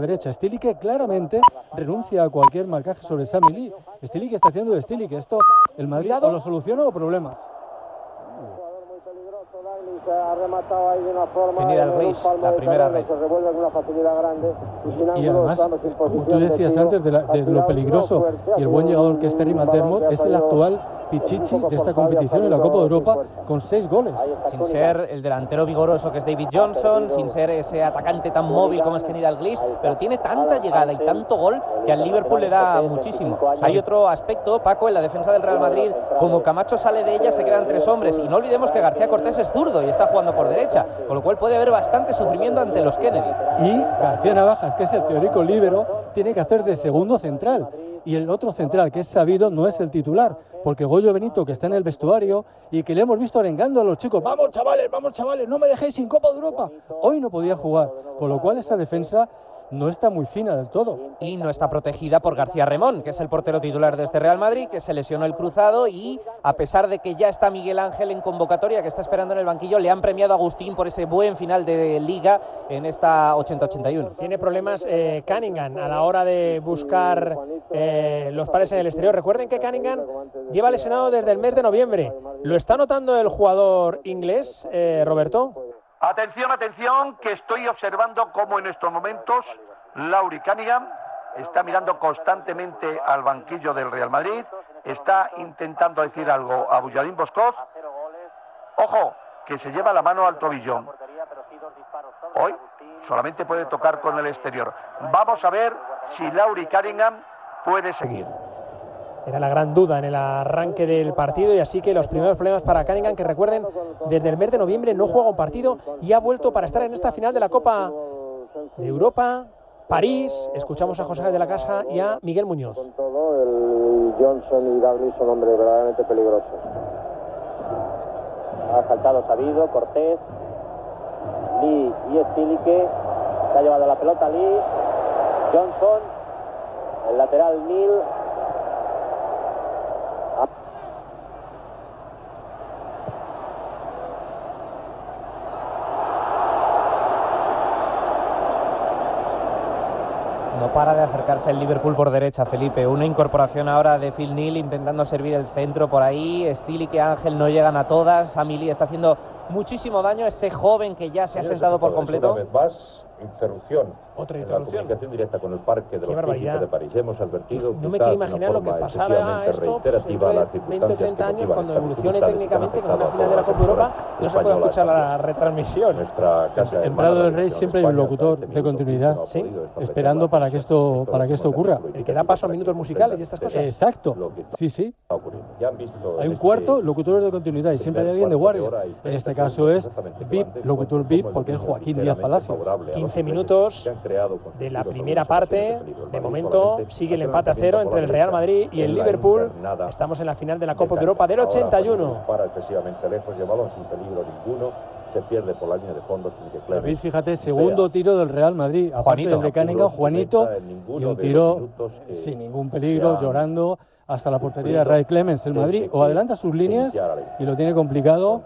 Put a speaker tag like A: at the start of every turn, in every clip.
A: derecha. Stilique claramente renuncia a cualquier marcaje sobre Sami Lee. Stilique está haciendo de Stilique. Esto, el Madrid o lo soluciona o problemas.
B: Venida al Reis, la primera red.
A: Y además, como tú decías antes, de, la- de lo peligroso y el buen llegador que es Terry McDermott, es el actual Pichichi de esta competición en la Copa de Europa con seis goles.
B: Sin ser el delantero vigoroso que es David Johnson, sin ser ese atacante tan móvil como es Kenny Dalglish, pero tiene tanta llegada y tanto gol que al Liverpool le da muchísimo. Hay otro aspecto, Paco, en la defensa del Real Madrid, como Camacho sale de ella, se quedan tres hombres. Y no olvidemos que García Cortés es zurdo y está jugando por derecha, con lo cual puede haber bastante sufrimiento ante los Kennedy.
A: Y García Navajas, que es el teórico líbero, tiene que hacer de segundo central. Y el otro central, que es sabido, no es el titular. Porque Goyo Benito, que está en el vestuario y que le hemos visto arengando a los chicos, vamos chavales, vamos chavales, no me dejéis sin Copa de Europa. Hoy no podía jugar. Con lo cual esa defensa no está muy fina del todo.
B: y no está protegida por García Remón, que es el portero titular de este Real Madrid, que se lesionó el cruzado y a pesar de que ya está Miguel Ángel en convocatoria, que está esperando en el banquillo, le han premiado a Agustín por ese buen final de liga en esta 80-81.
C: Tiene problemas eh, Cunningham a la hora de buscar eh, los pares en el exterior. Recuerden que Cunningham lleva lesionado desde el mes de noviembre. ¿Lo está notando el jugador inglés, eh, Roberto?
D: Atención, atención, que estoy observando cómo en estos momentos Lauri Cunningham está mirando constantemente al banquillo del Real Madrid, está intentando decir algo a Bujadín Boscoz. Ojo, que se lleva la mano al tobillo. Hoy solamente puede tocar con el exterior. Vamos a ver si Lauri Cunningham puede seguir.
C: Era la gran duda en el arranque del partido y así que los primeros problemas para Cunningham, que recuerden, desde el mes de noviembre no juega un partido y ha vuelto para estar en esta final de la Copa de Europa, París. Escuchamos a José de la Casa y a Miguel Muñoz.
E: Johnson y Douglas son hombres verdaderamente peligrosos.
F: Ha saltado Sabido, Cortés, Lee y Stilique. Se ha llevado la pelota Lee, Johnson, el lateral Neil.
B: Para de acercarse el Liverpool por derecha, Felipe. Una incorporación ahora de Phil Neal intentando servir el centro por ahí. Stili y Ángel no llegan a todas. Amili está haciendo muchísimo daño a este joven que ya se ha sentado por completo.
G: Una vez más, interrupción.
C: Otra
G: En la
C: interrupción.
G: comunicación directa con el Parque de
C: Qué
G: los
C: barbaridad.
G: Príncipes de París. Hemos advertido.
C: No me quiero imaginar lo que pasará esto
G: reiterativa
C: dentro de
G: las
C: 20 o
G: circunstancias
C: 30
G: que
C: años, cuando evolucione técnicamente
G: que
C: con una final de la Copa Europa, no se puede
G: española
C: escuchar la retransmisión.
G: Nuestra casa
A: En Prado
G: de
A: del Rey siempre hay un locutor
G: este
A: de continuidad,
C: Sí,
A: esperando para que esto- para que esto ocurra.
C: El que da paso a
G: para
C: minutos musicales y estas cosas.
A: Exacto. Sí, sí. Hay un
G: este
A: cuarto, locutores de continuidad, y siempre hay alguien de guardia. En este
G: 30
A: caso es VIP, locutor VIP, porque es Joaquín Díaz
G: los
C: 15
G: ingleses,
C: minutos de la primera parte.
G: ocasiones de
C: momento sigue el empate a cero entre el Real Madrid y el Liverpool. Estamos en la final de la Copa de. Europa del
G: Ahora, Juanito
C: 81.
G: Dispara excesivamente lejos y sin peligro ninguno. Se pierde por la línea de fondo sin que
A: David, fíjate, segundo tiro del Real Madrid.
B: Juanito.
A: del de
G: Apuros
A: Juanito, y un tiro sin ningún peligro, llorando hasta la portería de Ray Clemens. El Madrid o adelanta sus líneas y lo tiene complicado,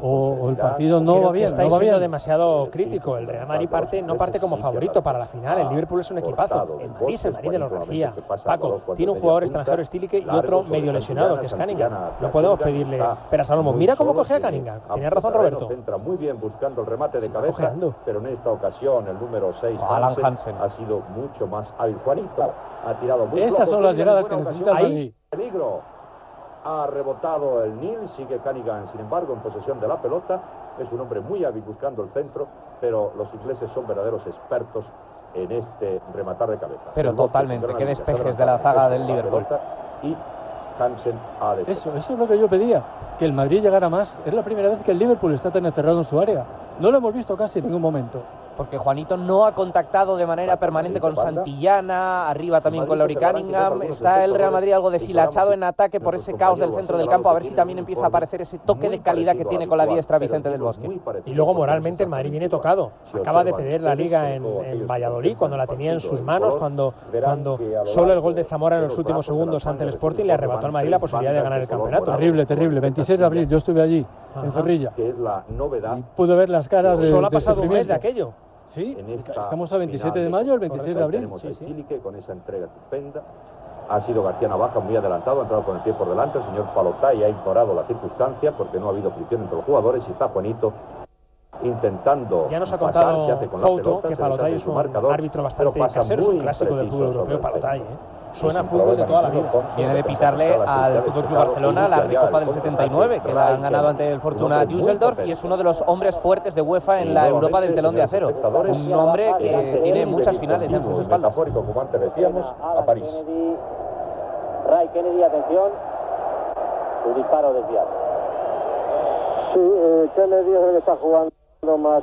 A: o, o el partido no
C: Creo
A: va bien,
C: estáis
A: no va
C: siendo
A: bien.
C: demasiado crítico. El Real Madrid parte, no parte como favorito para la final. El Liverpool es un equipazo. El Madrid es el Madrid de la García. Paco, tiene un jugador extranjero Stilique y otro medio lesionado, que es Cunningham. No podemos pedirle peras al lomo. Mira cómo cogea Cunningham. Tenía razón Roberto.
G: Entra muy bien buscando el remate de
C: está
G: cabeza, pero en esta ocasión el número 6
B: Alan Hansen.
G: ha sido mucho más hábil. Juanito ha tirado muy
A: Esas son las llegadas que necesita el
G: Peligro. Ha rebotado el Nil, sigue Cunningham, sin embargo, en posesión de la pelota. Es un hombre muy hábil buscando el centro, pero los ingleses son verdaderos expertos en este rematar de cabeza.
B: Pero
G: El
B: totalmente,
G: habilidad,
B: despejes de la zaga del Liverpool.
G: Y Hansen ha.
A: Eso, eso es lo que yo pedía, que el Madrid llegara más. Es la primera vez que el Liverpool está tan encerrado en su área. No lo hemos visto casi en ningún momento.
B: Porque Juanito no ha contactado de manera permanente con Santillana, arriba también con Lauri Cunningham. Está el Real Madrid algo deshilachado en ataque por ese caos del centro del campo. A ver si también empieza a aparecer ese toque de calidad que tiene con la diestra Vicente del Bosque.
C: Y luego moralmente el Madrid viene tocado. Acaba de perder la liga en, en Valladolid cuando la tenía en sus manos, cuando, cuando solo el gol de Zamora en los últimos segundos ante el Sporting le arrebató al Madrid la posibilidad de ganar el campeonato.
A: Terrible, terrible. 26 de abril, yo estuve allí, en. Zorrilla.
G: que es la novedad.
A: Y pude ver las caras de,
C: Solo ha
A: de
C: pasado un mes de aquello.
A: Sí,
G: en esta
A: estamos a 27
G: final
A: de mayo, el
G: Correcto,
A: 26 de abril.
G: Tenemos
A: Sí, sí.
G: Con esa entrega estupenda. Ha sido García Navaja muy adelantado, ha entrado con el pie por delante. El señor Palotay ha ignorado la circunstancia porque no ha habido fricción entre los jugadores y está Juanito intentando
C: Ya nos ha
G: pasar,
C: contado
G: se hace con la
C: Fouto
G: pelota,
C: que
G: se
C: Palotay es un
G: marcador,
C: árbitro bastante
G: pasa
C: casero, es un clásico del fútbol europeo Palotay. ¿eh? Suena
G: sin
C: fútbol de toda la vida.
B: Viene de pitarle al Fútbol Club Barcelona la Recopa
G: el
B: del
G: contraataque
B: 79 que la han ganado ante el
G: un
B: Fortuna Düsseldorf y es uno de los hombres fuertes de UEFA en la Europa del telón de acero. Un hombre que tiene muchas finales en sus espaldas.
G: Como antes decíamos, a París.
F: Ray Kennedy, atención. Su disparo desviado.
E: Sí, eh, Kennedy es el que está jugando más,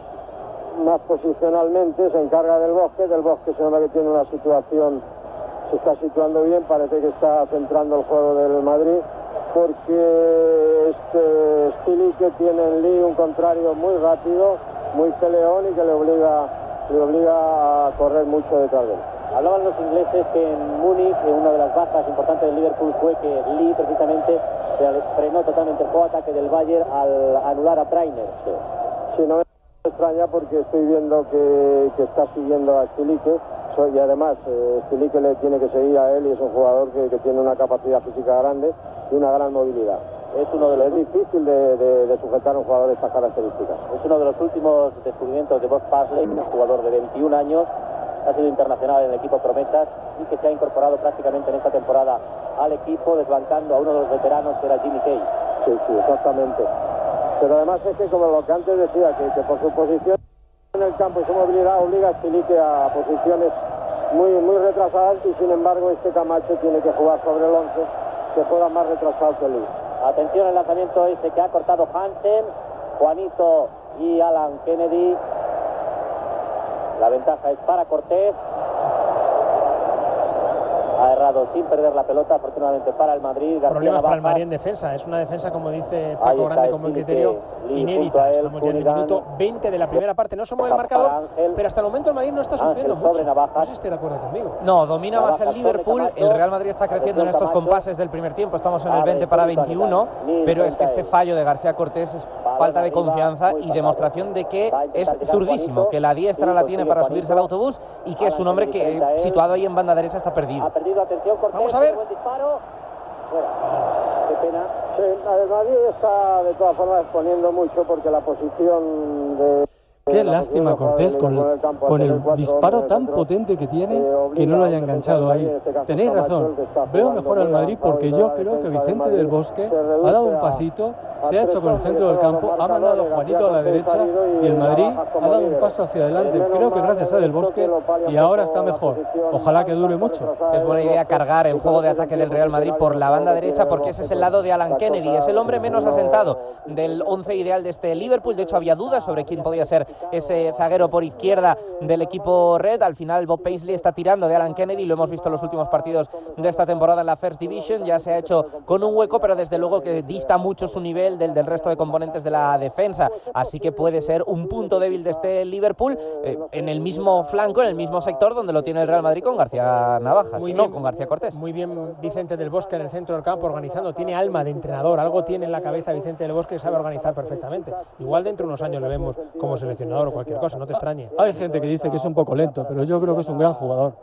E: más posicionalmente, se encarga del bosque, del bosque se nota que tiene una situación, se está situando bien, parece que está centrando el juego del Madrid, porque este Stili que tiene en Lee un contrario muy rápido, muy peleón y que le obliga, le obliga a correr mucho detrás de él.
F: Hablaban los ingleses que en Múnich, una de las bajas importantes del Liverpool fue que Lee precisamente frenó totalmente el juego ataque del Bayern al anular a Trainer.
E: Sí, no me extraña porque estoy viendo que, que está siguiendo a Stilique so- y además eh, Stilique le tiene que seguir a él y es un jugador que, que tiene una capacidad física grande y una gran movilidad.
F: Es uno de los
E: Es difícil de, de- de sujetar a un jugador de estas características.
F: Es uno de los últimos descubrimientos de Bob Parley, un jugador de 21 años, ha sido internacional en el equipo Prometas y que se ha incorporado prácticamente en esta temporada al equipo, desbancando a uno de los veteranos que era Jimmy Kay.
E: Sí, sí, exactamente. Pero además es que como lo que antes decía, que, por su posición en el campo y su movilidad obliga a Stilique a posiciones muy, muy retrasadas y sin embargo este Camacho tiene que jugar sobre el 11, que juega más retrasado que Lee.
F: Atención al lanzamiento ese que ha cortado Hansen, Juanito y Alan Kennedy. La ventaja es para Cortés. Ha errado sin perder la pelota, afortunadamente para el Madrid. García
C: Problemas para el. Madrid en defensa. Es una defensa, como dice Paco Grande,
F: el
C: con buen
F: Lee,
C: criterio, inédita.
F: él,
C: Estamos ya en el minuto 20 de la primera parte. No se mueve el marcador,
F: Ángel.
C: pero hasta el momento el Madrid no está sufriendo
F: sobre
C: mucho.
F: Navajas.
C: No sé si estáis de acuerdo conmigo.
B: No, domina más el Liverpool.
F: Camacho.
B: El Real Madrid está creciendo en estos compases del primer tiempo. Estamos en el
F: Abre
B: 20 para
F: Felipe
B: 21.
F: Nil
B: Pero es que este fallo de García Cortés es falta de confianza y demostración de que es zurdísimo, que la diestra la tiene para subirse al autobús y que es un hombre que situado ahí en banda derecha está perdido.
F: Atención Cortés.
C: Vamos a ver.
F: Buen disparo. Fuera. Qué pena.
E: Sí, el Madrid está de todas formas exponiendo mucho porque la posición de...
A: Qué lástima Cortés con con el disparo tan potente que tiene
E: eh,
A: que no lo haya enganchado ahí.
E: este
A: Tenéis razón. Veo mejor al Madrid porque yo creo que Vicente del Bosque ha dado un pasito, se ha hecho con el centro del campo, ha mandado a Juanito a la derecha y el Madrid ha dado un paso hacia adelante. Creo que gracias a
E: de
A: Del Bosque y ahora está mejor. Ojalá que dure mucho.
B: Es buena idea cargar el juego de ataque del Real Madrid por la banda derecha porque ese es el lado de Alan
E: la
B: Kennedy. Es el hombre menos
E: no-
B: asentado del once ideal de este Liverpool. De hecho, había dudas sobre quién podía ser ese zaguero por izquierda del equipo Red. Al final, Bob Paisley está tirando de Alan Kennedy. Lo hemos visto en los últimos partidos de esta temporada en la First Division. Ya se ha hecho con un hueco, pero desde luego que dista mucho su nivel del, del resto de componentes de la defensa. Así que puede ser un punto débil de este Liverpool eh, en el mismo flanco, en el mismo sector donde lo tiene el Real Madrid con García Navajas,
C: Muy
B: no
C: bien.
B: con García Cortés.
C: Muy bien Vicente del Bosque en el centro del campo organizando. Tiene alma de entrenador. Algo tiene en la cabeza Vicente del Bosque que sabe organizar perfectamente. Igual dentro de unos años le vemos como seleccionador o cualquier cosa. No te extrañe.
A: Hay gente que dice que es un poco lento, pero yo creo que es un gran jugador.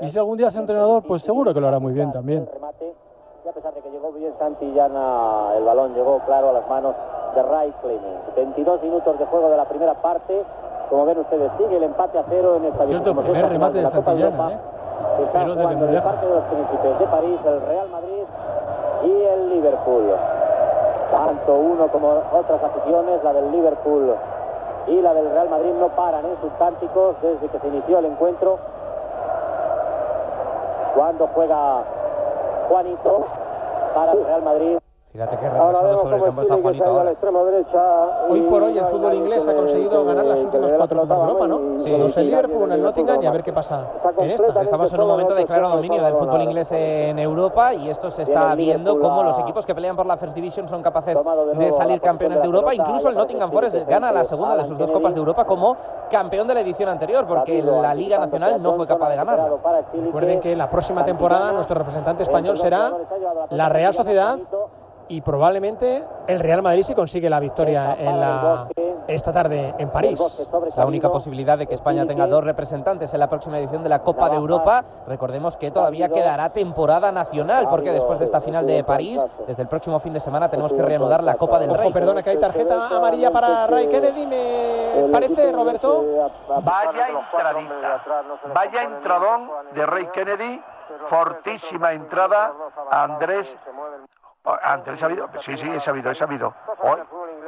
A: Y si algún día es entrenador, pues seguro que lo hará muy bien también.
F: El remate, y a pesar de que llegó bien Santillana, el balón llegó claro a las manos de Ray Clemens. 22 minutos de juego de la primera parte. Como ven ustedes, sigue el empate a cero en esta
A: Cierto, primer remate de
F: Copa
A: Santillana, ¿eh? Pero desde muy
F: el
A: lejos.
F: De los Príncipes de París, el Real Madrid y el Liverpool. Tanto uno como otras aficiones, la del Liverpool y la del Real Madrid, no paran en sus cánticos desde que se inició el encuentro. Cuando juega Juanito para el Real Madrid.
B: Fíjate que
E: vemos
B: sobre el
E: cómo
B: campo está Juanito ahora.
E: extrema derecha.
C: Hoy por hoy el fútbol inglés ha conseguido ganar las últimas cuatro Copas de Europa, ¿no?
B: Sí.
C: Dos el Liverpool, el Nottingham y a ver qué pasa en esta.
B: Estamos en un momento de claro dominio del fútbol inglés en Europa y esto se está viendo cómo los equipos que pelean por la First Division son capaces
F: de
B: salir campeones de Europa. Incluso el Nottingham Forest gana la segunda de sus dos. Copas de Europa como campeón de la edición anterior porque la Liga Nacional no fue capaz de ganarla.
C: Recuerden que la próxima temporada nuestro representante español será
F: la
C: Real Sociedad. Y probablemente el Real Madrid si consigue la victoria en la, esta tarde en París.
B: Es la única posibilidad de que España tenga dos representantes en la próxima edición de la Copa de Europa. Recordemos que todavía quedará temporada nacional, porque después de esta final de París, desde el próximo fin de semana tenemos que reanudar la Copa del
C: Ojo,
B: Rey.
C: perdona que hay tarjeta amarilla para Ray Kennedy, me parece, Roberto.
D: Vaya entradita, vaya entradón de Rey Kennedy, fortísima entrada a Andrés. Oh, Andrés sabido, sí, sí, he sabido, he sabido. Oh,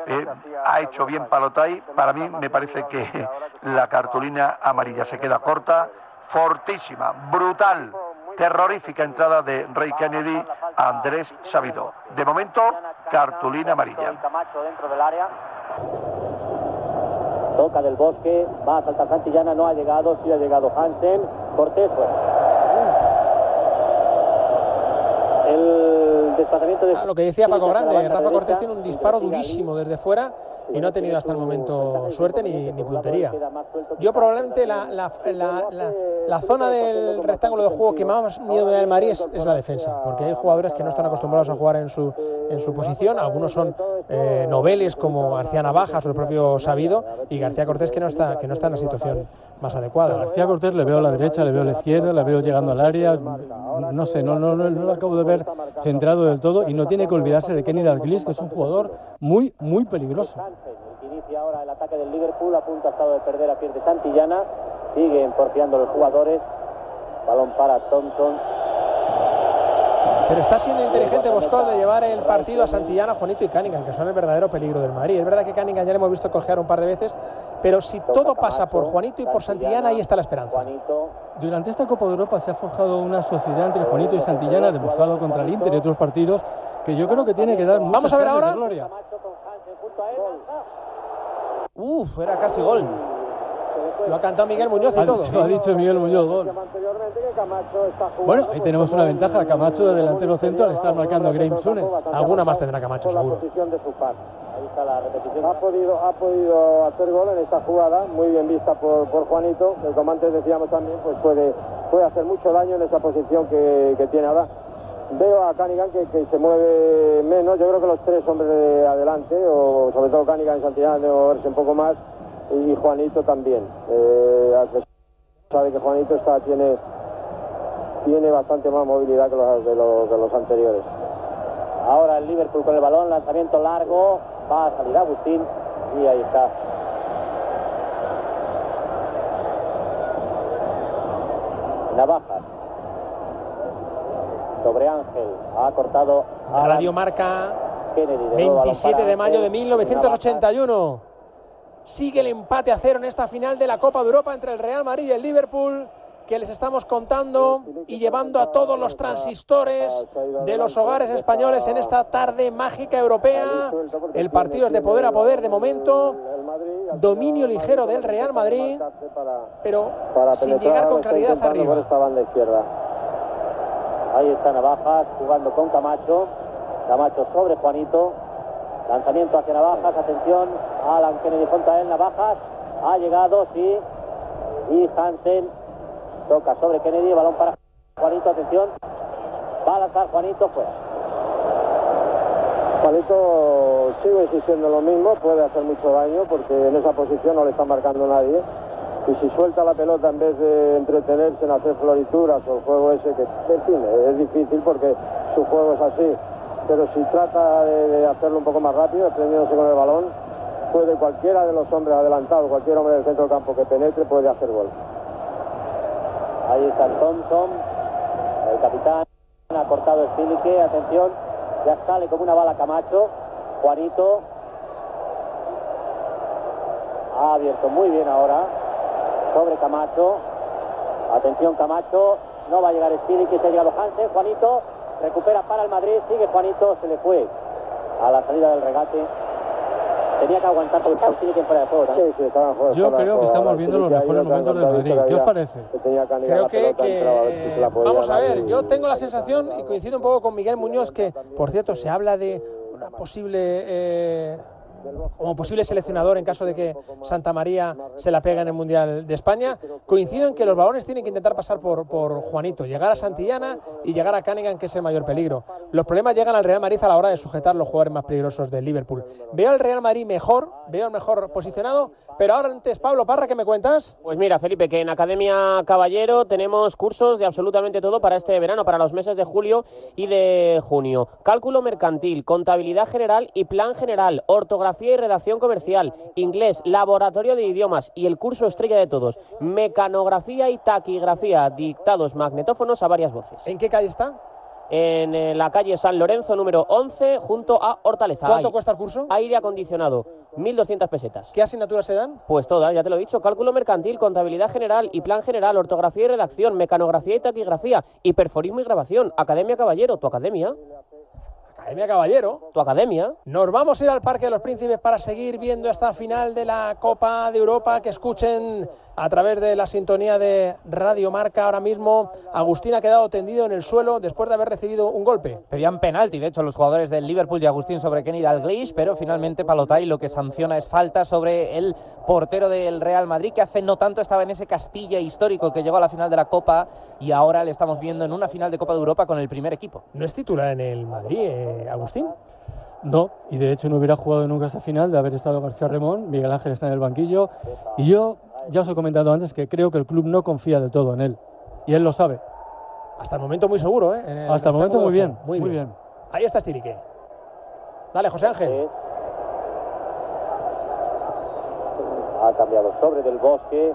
D: eh, ha hecho bien Palotay. Para mí me parece que la cartulina amarilla se queda corta. Fortísima, brutal, terrorífica entrada de Rey Kennedy a Andrés Sabido. De momento, cartulina amarilla.
F: Toca del bosque, va a saltar Santillana, no ha llegado, sí ha llegado Hansen. Cortés fuera. El desplazamiento de...
C: Ah, lo que decía Paco Grande, Rafa Cortés tiene un disparo durísimo desde fuera y no ha tenido hasta el momento suerte ni, ni puntería. Yo probablemente la, la- la- la- la zona del rectángulo de juego que más miedo me da el Madrid es, es la defensa, porque hay jugadores que no están acostumbrados a jugar en su, en su posición, algunos son eh, noveles como García Navajas o el propio Sabido y García Cortés que no está, que no está en la situación más adecuada.
A: García Cortés le veo a la derecha, le veo a la izquierda, le veo llegando al área. No sé, no, no, no, no lo acabo de ver. Centrado del todo y no tiene que olvidarse de Kenny Dalglish, que es un jugador muy, muy peligroso.
F: El que inicia ahora el ataque del Liverpool, a punto ha de perder a pierde Santillana, siguen porfiando los jugadores, balón para Thompson,
C: Pero está siendo inteligente Bosco de llevar el partido a Santillana, Juanito y Cunningham, que son el verdadero peligro del Madrid. Es verdad que Cunningham ya le hemos visto cojear un par de veces, pero si todo pasa por Juanito y por Santillana, ahí está la esperanza.
A: Durante esta Copa de Europa se ha forjado una sociedad entre Juanito y Santillana, demostrado contra el Inter y otros partidos, que yo creo que tiene que dar muchas
C: Vamos a ver ahora.
B: Uf, era casi gol.
C: Lo ha cantado Miguel Muñoz y
A: Ha
C: todo.
A: dicho, ha dicho Miguel Muñoz gol.
E: anteriormente que Camacho está jugando,
A: Bueno, ahí tenemos una ventaja. Camacho de delantero centro le está
E: Vamos,
A: marcando
E: vamos,
A: Sunes.
C: Alguna más tendrá Camacho, seguro.
F: Ahí está la repetición.
E: Ha podido, ha podido hacer gol en esta jugada, muy bien vista por, por Juanito, que como antes decíamos también, pues puede, puede hacer mucho daño en esa posición que, que tiene ahora. Veo a Canigan que, que se mueve menos, yo creo que los tres hombres de adelante, o sobre todo Canigan y Santillán, deben moverse un poco más, y Juanito también. Eh, sabe que Juanito está, tiene, tiene bastante más movilidad que los, de los, de los anteriores.
F: Ahora el Liverpool con el balón, lanzamiento largo, va a salir Agustín y ahí está. Navajas. Sobre Ángel, ha cortado a
C: Radio Marca,
F: Kennedy. de nuevo, balón
C: 27
F: para
C: de mayo de
F: Ángel,
C: 1981. Sigue el empate a cero en esta final de la Copa de Europa entre el Real Madrid y el Liverpool, que les estamos contando y llevando a todos los transistores de los hogares españoles en esta tarde mágica europea. El partido es de poder a poder de momento. Dominio ligero del Real Madrid, pero sin llegar con claridad
E: por
C: arriba.
E: esta banda izquierda.
F: Ahí está Navajas jugando con Camacho. Camacho sobre Juanito. Lanzamiento hacia Navajas. Atención. Alan Kennedy contra él. Navajas. Ha llegado, sí. Y Hansen toca sobre Kennedy. Balón para Juanito. Atención. Va a lanzar Juanito fuera.
E: Juanito sigue insistiendo en lo mismo, puede hacer mucho daño porque en esa posición no le está marcando nadie. Y si suelta la pelota en vez de entretenerse en hacer florituras o el juego ese, que en fin, es difícil porque su juego es así. Pero si trata de, hacerlo un poco más rápido, desprendiéndose con el balón, puede cualquiera de los hombres adelantados, cualquier hombre del centro del campo que penetre, puede hacer gol.
F: Ahí está Thompson. El capitán ha cortado Spilique. Atención. Ya sale como una bala Camacho. Juanito. Ha abierto muy bien ahora. Sobre Camacho. Atención Camacho. No va a llegar Spilique. Se ha llegado Hansen. Juanito. Recupera para el Madrid. Sigue Juanito. Se le fue a la salida del regate. Tenía que aguantar porque estaba Spilique fuera de juego.
E: Sí, sí, estaba en juego,
A: Yo creo que estamos viendo los mejores momentos del Madrid. ¿Qué os
E: que
A: parece?
E: que que
C: Creo que, que, vamos a ver, yo tengo la sensación, y coincido un poco con Miguel Muñoz, que por cierto se habla de una posible eh, como posible seleccionador en caso de que Santa María se la pega en el Mundial de España. Coincido en que los balones tienen que intentar pasar por, por Juanito, llegar a Santillana y llegar a Cunningham, que es el mayor peligro. Los problemas llegan al Real Madrid a la hora de sujetar los jugadores más peligrosos del Liverpool. Veo al Real Madrid mejor, veo al mejor posicionado, pero ahora antes, Pablo Parra, ¿qué me cuentas?
H: Pues mira, Felipe, que en Academia Caballero tenemos cursos de absolutamente todo para este verano, para los meses de julio y de junio. Cálculo mercantil, contabilidad general y plan general, ortografía y redacción comercial, inglés, laboratorio de idiomas y el curso estrella de todos, mecanografía y taquigrafía, dictados magnetófonos a varias voces.
C: ¿En qué calle está?
H: En eh, la calle San Lorenzo número 11 junto a Hortaleza.
C: ¿Cuánto
H: Hay
C: cuesta el curso?
H: Aire acondicionado, 1.200 pesetas.
C: ¿Qué asignaturas se dan?
H: Pues todas, ya te lo he dicho. Cálculo mercantil, contabilidad general y plan general, ortografía y redacción, mecanografía y taquigrafía, hiperforismo y grabación. Academia Caballero, tu academia.
C: Academia Caballero.
H: Tu academia.
C: Nos vamos a ir al Parque de los Príncipes para seguir viendo esta final de la Copa de Europa. Que escuchen a través de la sintonía de Radio Marca ahora mismo. Agustín ha quedado tendido en el suelo después de haber recibido un golpe.
B: Pedían penalti, de hecho, los jugadores del Liverpool y Agustín sobre Kenny Dalglish, pero finalmente Palotay lo que sanciona es falta sobre el portero del Real Madrid, que hace no tanto estaba en ese Castilla histórico que llegó a la final de la Copa y ahora le estamos viendo en una final de Copa de Europa con el primer equipo.
C: No es titular en el Madrid, eh, Agustín.
A: No, y de hecho no hubiera jugado nunca esta final de haber estado García Remón, Miguel Ángel está en el banquillo y yo ya os he comentado antes que creo que el club no confía del todo en él y él lo sabe.
C: Hasta el momento muy seguro, ¿eh? En el
A: Hasta el momento muy
C: de
A: bien, muy, bien.
C: Ahí está Stilique. Dale, José Ángel.
F: Ha cambiado sobre del bosque.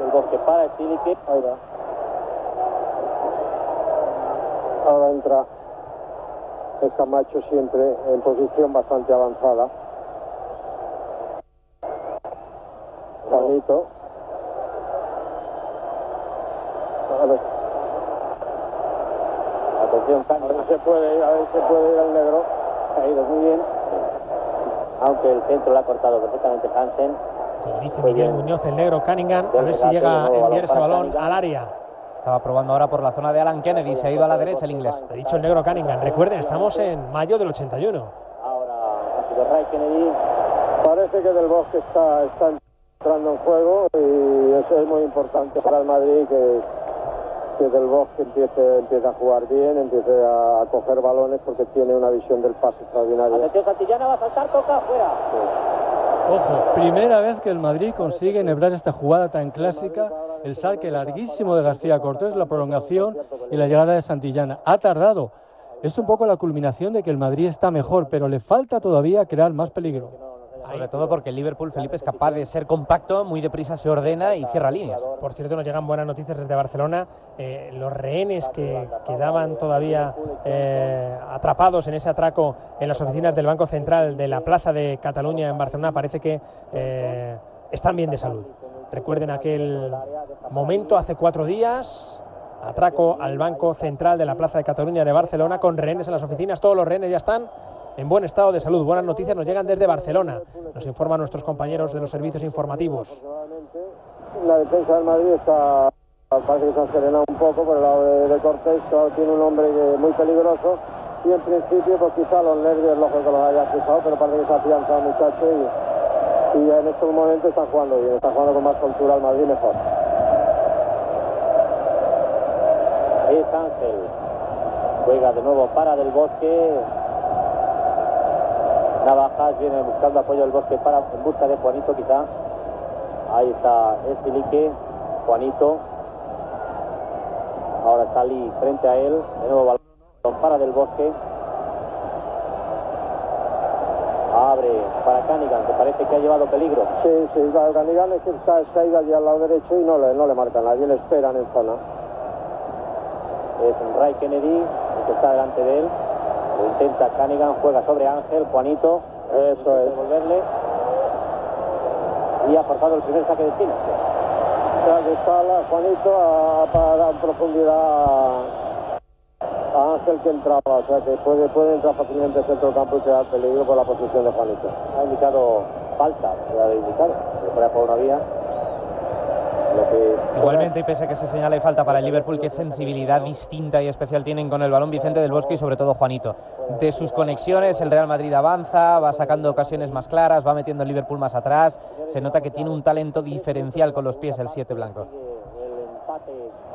F: Del bosque para Stilique.
E: Ahí va. Ahora entra el Camacho siempre en posición bastante avanzada. Ver,
F: Atención,
E: a ver si se puede ir, a ver si se puede ir al negro.
F: Ha ido muy bien. Aunque el centro lo ha cortado perfectamente Hansen.
C: Como dice Miguel
F: bien.
C: Muñoz, el negro Cunningham, a ver si llega a enviar ese
F: balón
C: al área.
B: Estaba probando ahora por la zona de Alan Kennedy, se ha ido a la derecha el inglés.
C: He dicho el negro Cunningham. Recuerden, estamos en mayo del 81.
F: Ahora ha sido Ray Kennedy.
E: Parece que Del Bosque está, está entrando en juego y eso es muy importante para el Madrid que, que Del Bosque empiece, empiece a jugar bien, empiece a, a coger balones porque tiene una visión del pase extraordinaria.
F: Atención, Santillana va a saltar, toca fuera.
A: Ojo, primera vez que el Madrid consigue enhebrar esta jugada tan clásica, el saque larguísimo de García Cortés, la prolongación y la llegada de Santillana. Ha tardado. Es un poco la culminación de que el Madrid está mejor, pero le falta todavía crear más peligro.
B: Sobre todo porque el Liverpool, Felipe, es capaz de ser compacto, muy deprisa se ordena y cierra líneas.
C: Por cierto, nos llegan buenas noticias desde Barcelona. Eh, los rehenes que quedaban todavía eh, atrapados en ese atraco en las oficinas del Banco Central de la Plaza de Cataluña en Barcelona parece que eh, están bien de salud. Recuerden aquel momento hace cuatro días, atraco al Banco Central de la Plaza de Cataluña de Barcelona con rehenes en las oficinas. Todos los rehenes ya están en buen estado de salud. Buenas noticias nos llegan desde Barcelona. Nos informan nuestros compañeros de los servicios informativos.
E: La defensa del Madrid está, parece que se ha serenado un poco por el lado de, de Cortés, tiene un hombre muy peligroso y en principio pues quizá los nervios lógico que los haya cruzado, pero parece que se ha afianzado el muchacho y, y en estos momentos está jugando bien, está jugando con más soltura al Madrid mejor.
F: Es Ángel. Juega de nuevo para del bosque. Navajas viene buscando apoyo del bosque para en busca de Juanito quizá. Ahí está Estilique, Juanito. Ahora Sali frente a él. De nuevo balón para del bosque. Abre para Canigan, que parece que ha llevado peligro.
E: Sí, sí, claro, Canigan es que está, se ha ido allí al lado derecho y no le, no le marca nadie, le esperan en zona.
F: Es Ray Kennedy, el que está delante de él. Lo intenta Canigan, juega sobre Ángel, Juanito.
E: Eso es.
F: Devolverle. Y ha forzado el primer saque de esquina.
E: Ya que está la- Juanito a, dar profundidad a, Ángel que entraba, o sea que puede, puede entrar fácilmente al centro del campo y crear peligro por la posición de Juanito.
F: Ha indicado falta, se ha indicado. Pero fuera por no había. Lo que
B: Igualmente, y pese a que se señala y falta para el Liverpool, qué sensibilidad distinta y especial tienen con el balón Vicente del Bosque y sobre todo Juanito. De sus conexiones, el Real Madrid avanza, va sacando ocasiones más claras, va metiendo el Liverpool más atrás. Se nota que tiene un talento diferencial con los pies el 7 blanco.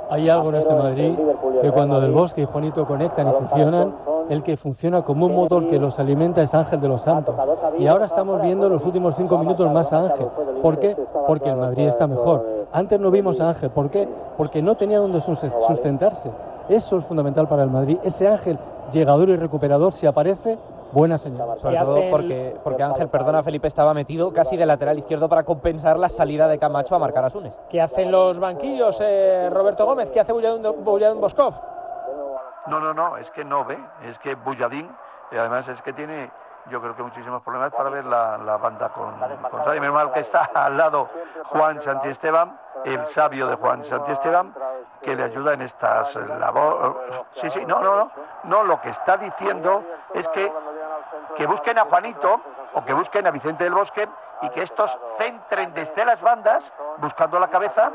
A: Hay algo en este Madrid que cuando Del Bosque y Juanito conectan y funcionan, el que funciona como un motor que los alimenta es Ángel de los Santos. Y ahora estamos viendo en los últimos cinco minutos más a Ángel. ¿Por qué? Porque el Madrid está mejor. Antes no vimos a Ángel. ¿Por qué? Porque no tenía donde sus- sustentarse. Eso es fundamental para el Madrid. Ese Ángel llegador y recuperador, si aparece, buena señal.
B: Sobre
C: ¿Qué
B: todo porque, porque Ángel, perdona Felipe, estaba metido casi de lateral izquierdo para compensar la salida de Camacho a marcar a Sunes.
C: ¿Qué hacen los banquillos, eh, Roberto Gómez? ¿Qué hace Bulladín Boskov?
D: No, no, no, es que no ve, es que Bulladín, y además es que tiene, yo creo que muchísimos problemas para ver la, la banda con, contraria. Menos mal que está al lado Juan Santiesteban, el sabio de Juan Santiesteban, que le ayuda en estas labores. Sí, sí, no, no, no, no, lo que está diciendo es que, que busquen a Juanito o que busquen a Vicente del Bosque y que estos centren desde las bandas, buscando la cabeza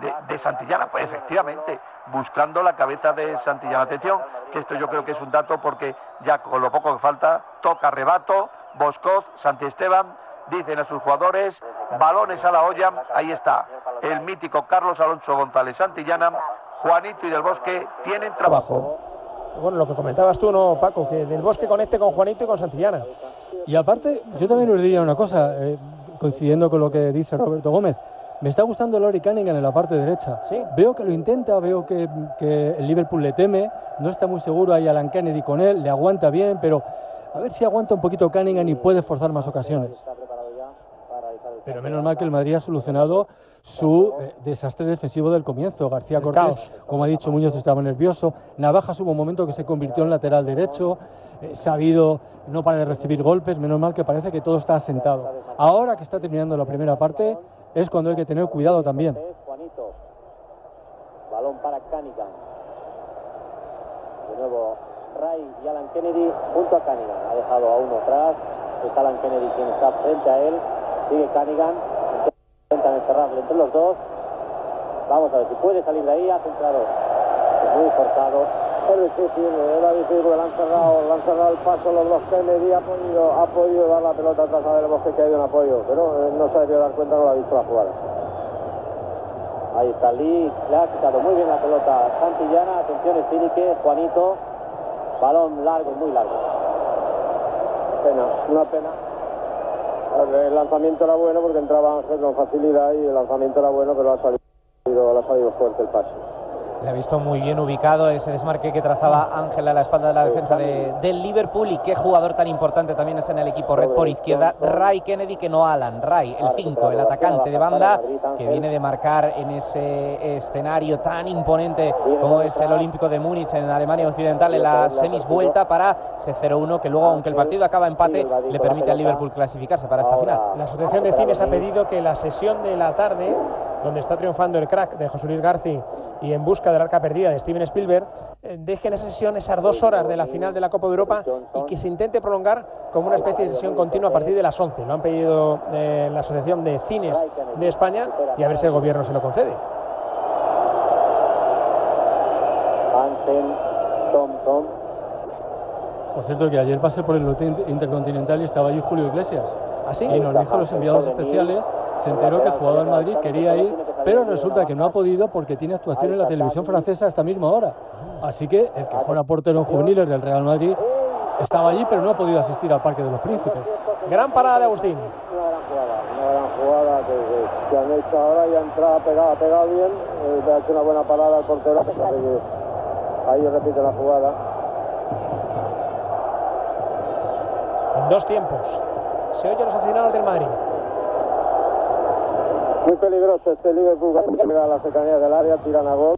D: de, de Santillana, pues efectivamente, buscando la cabeza de Santillana. Atención, que esto yo creo que es un dato porque ya con lo poco que falta, toca rebato, Boscoz, Santiesteban, dicen a sus jugadores, balones a la olla, ahí está, el mítico Carlos Alonso González Santillana, Juanito y del Bosque tienen trabajo.
C: Bueno, lo que comentabas tú, ¿no, Paco? Que Del Bosque conecte con Juanito y con Santillana.
A: Y aparte, yo también os diría una cosa, eh, coincidiendo con lo que dice Roberto Gómez. Me está gustando Lori Cunningham en la parte derecha.
C: Sí.
A: Veo que lo intenta, veo que, que el Liverpool le teme, no está muy seguro ahí Alan Kennedy con él, le aguanta bien, pero a ver si aguanta un poquito Cunningham y puede forzar más ocasiones. Pero menos mal que el Madrid ha solucionado su eh, desastre defensivo del comienzo. García Cortés, como ha dicho Muñoz, estaba nervioso. Navajas hubo un momento que se convirtió en lateral derecho. eh, sabido no para de recibir golpes. Menos mal que parece que todo está asentado. Ahora que está terminando la primera parte, es cuando hay que tener cuidado también.
F: Juanito. Balón para Cunningham. De nuevo Ray y Alan Kennedy junto a Cunningham. Ha dejado a uno atrás. Es Alan Kennedy quien está frente a él. Sigue Cunningham. Intentan encerrarle entre los dos. Vamos a ver si puede salir de ahí. Ha centrado. Muy forzado.
E: Es difícil, era difícil, le han cerrado, le han cerrado el paso los dos Kennedy, ha podido, ha podido dar la pelota atrás a Del Bosque que ha ido en apoyo, pero eh, no se ha debido dar cuenta, no lo ha visto la jugada.
F: Ahí está Lee, le ha quitado muy bien la pelota Santillana, atención Espinique, Juanito, balón largo, muy largo.
E: Pena, una pena. El lanzamiento era bueno porque entraba Ángel con facilidad y el lanzamiento era bueno, pero ha salido, ha salido fuerte el pase.
B: Le ha visto muy bien ubicado ese desmarque que trazaba Ángel a la espalda de la defensa de- del Liverpool. Y qué jugador tan importante también es en el equipo. Red por izquierda, Ray Kennedy que no Alan, Ray, el 5, el atacante de banda que viene de marcar en ese escenario tan imponente como es el Olímpico de Múnich en Alemania Occidental en la semis vuelta para ese 0-1 que luego aunque el partido acaba empate le permite al Liverpool clasificarse para esta final.
C: La Asociación de Cines ha pedido que la sesión de la tarde, donde está triunfando el crack de José Luis García y en busca del arca perdida de Steven Spielberg, eh, dejen esa sesión esas dos horas de la final de la Copa de Europa y que se intente prolongar como una especie de sesión continua a partir de las 11. Lo han pedido eh, la Asociación de Cines de España y a ver si el gobierno se lo concede.
A: Por cierto, que ayer pasé por el hotel intercontinental y estaba allí Julio Iglesias.
C: ¿Así?
A: Y nos dijo los enviados especiales, se enteró que jugaba en Madrid, quería ir, pero resulta que no ha podido porque tiene actuación en la televisión francesa a esta misma hora. Así que el que fuera portero en juveniles del Real Madrid estaba allí, pero no ha podido asistir al Parque de los Príncipes.
C: Gran parada de Agustín.
E: Una gran jugada, una gran jugada que, han hecho ahora y ha entrado, ha pegado, pegado bien, eh, le ha hecho una buena parada al portero, ahí repite la jugada.
C: En dos tiempos. Se oye los aficionados del Madrid.
E: Muy peligroso este Liverpool, que llega a la cercanía del área, tiran a gol.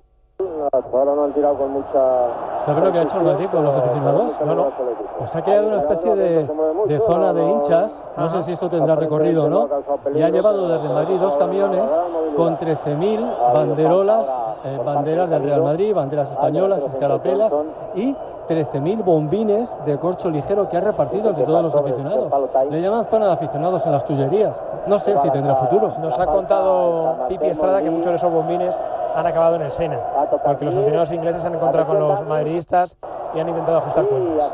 E: Ahora no han tirado con mucha.
A: ¿Sabes lo que ha hecho el Madrid con los aficionados?
E: No, no.
A: Pues ha creado una especie de, de zona de hinchas, no sé si esto tendrá recorrido o no, y ha llevado desde Madrid dos camiones con 13.000 banderolas, eh, banderas del Real Madrid, banderas españolas, escarapelas y 13.000 bombines de corcho ligero que ha repartido entre todos los aficionados. Le llaman zona de aficionados en las Tullerías. No sé si tendrá futuro.
C: Nos ha contado Pipi Estrada que muchos de esos bombines han acabado en el Sena, porque los aficionados ingleses han encontrado con los madridistas y han intentado ajustar cuentas.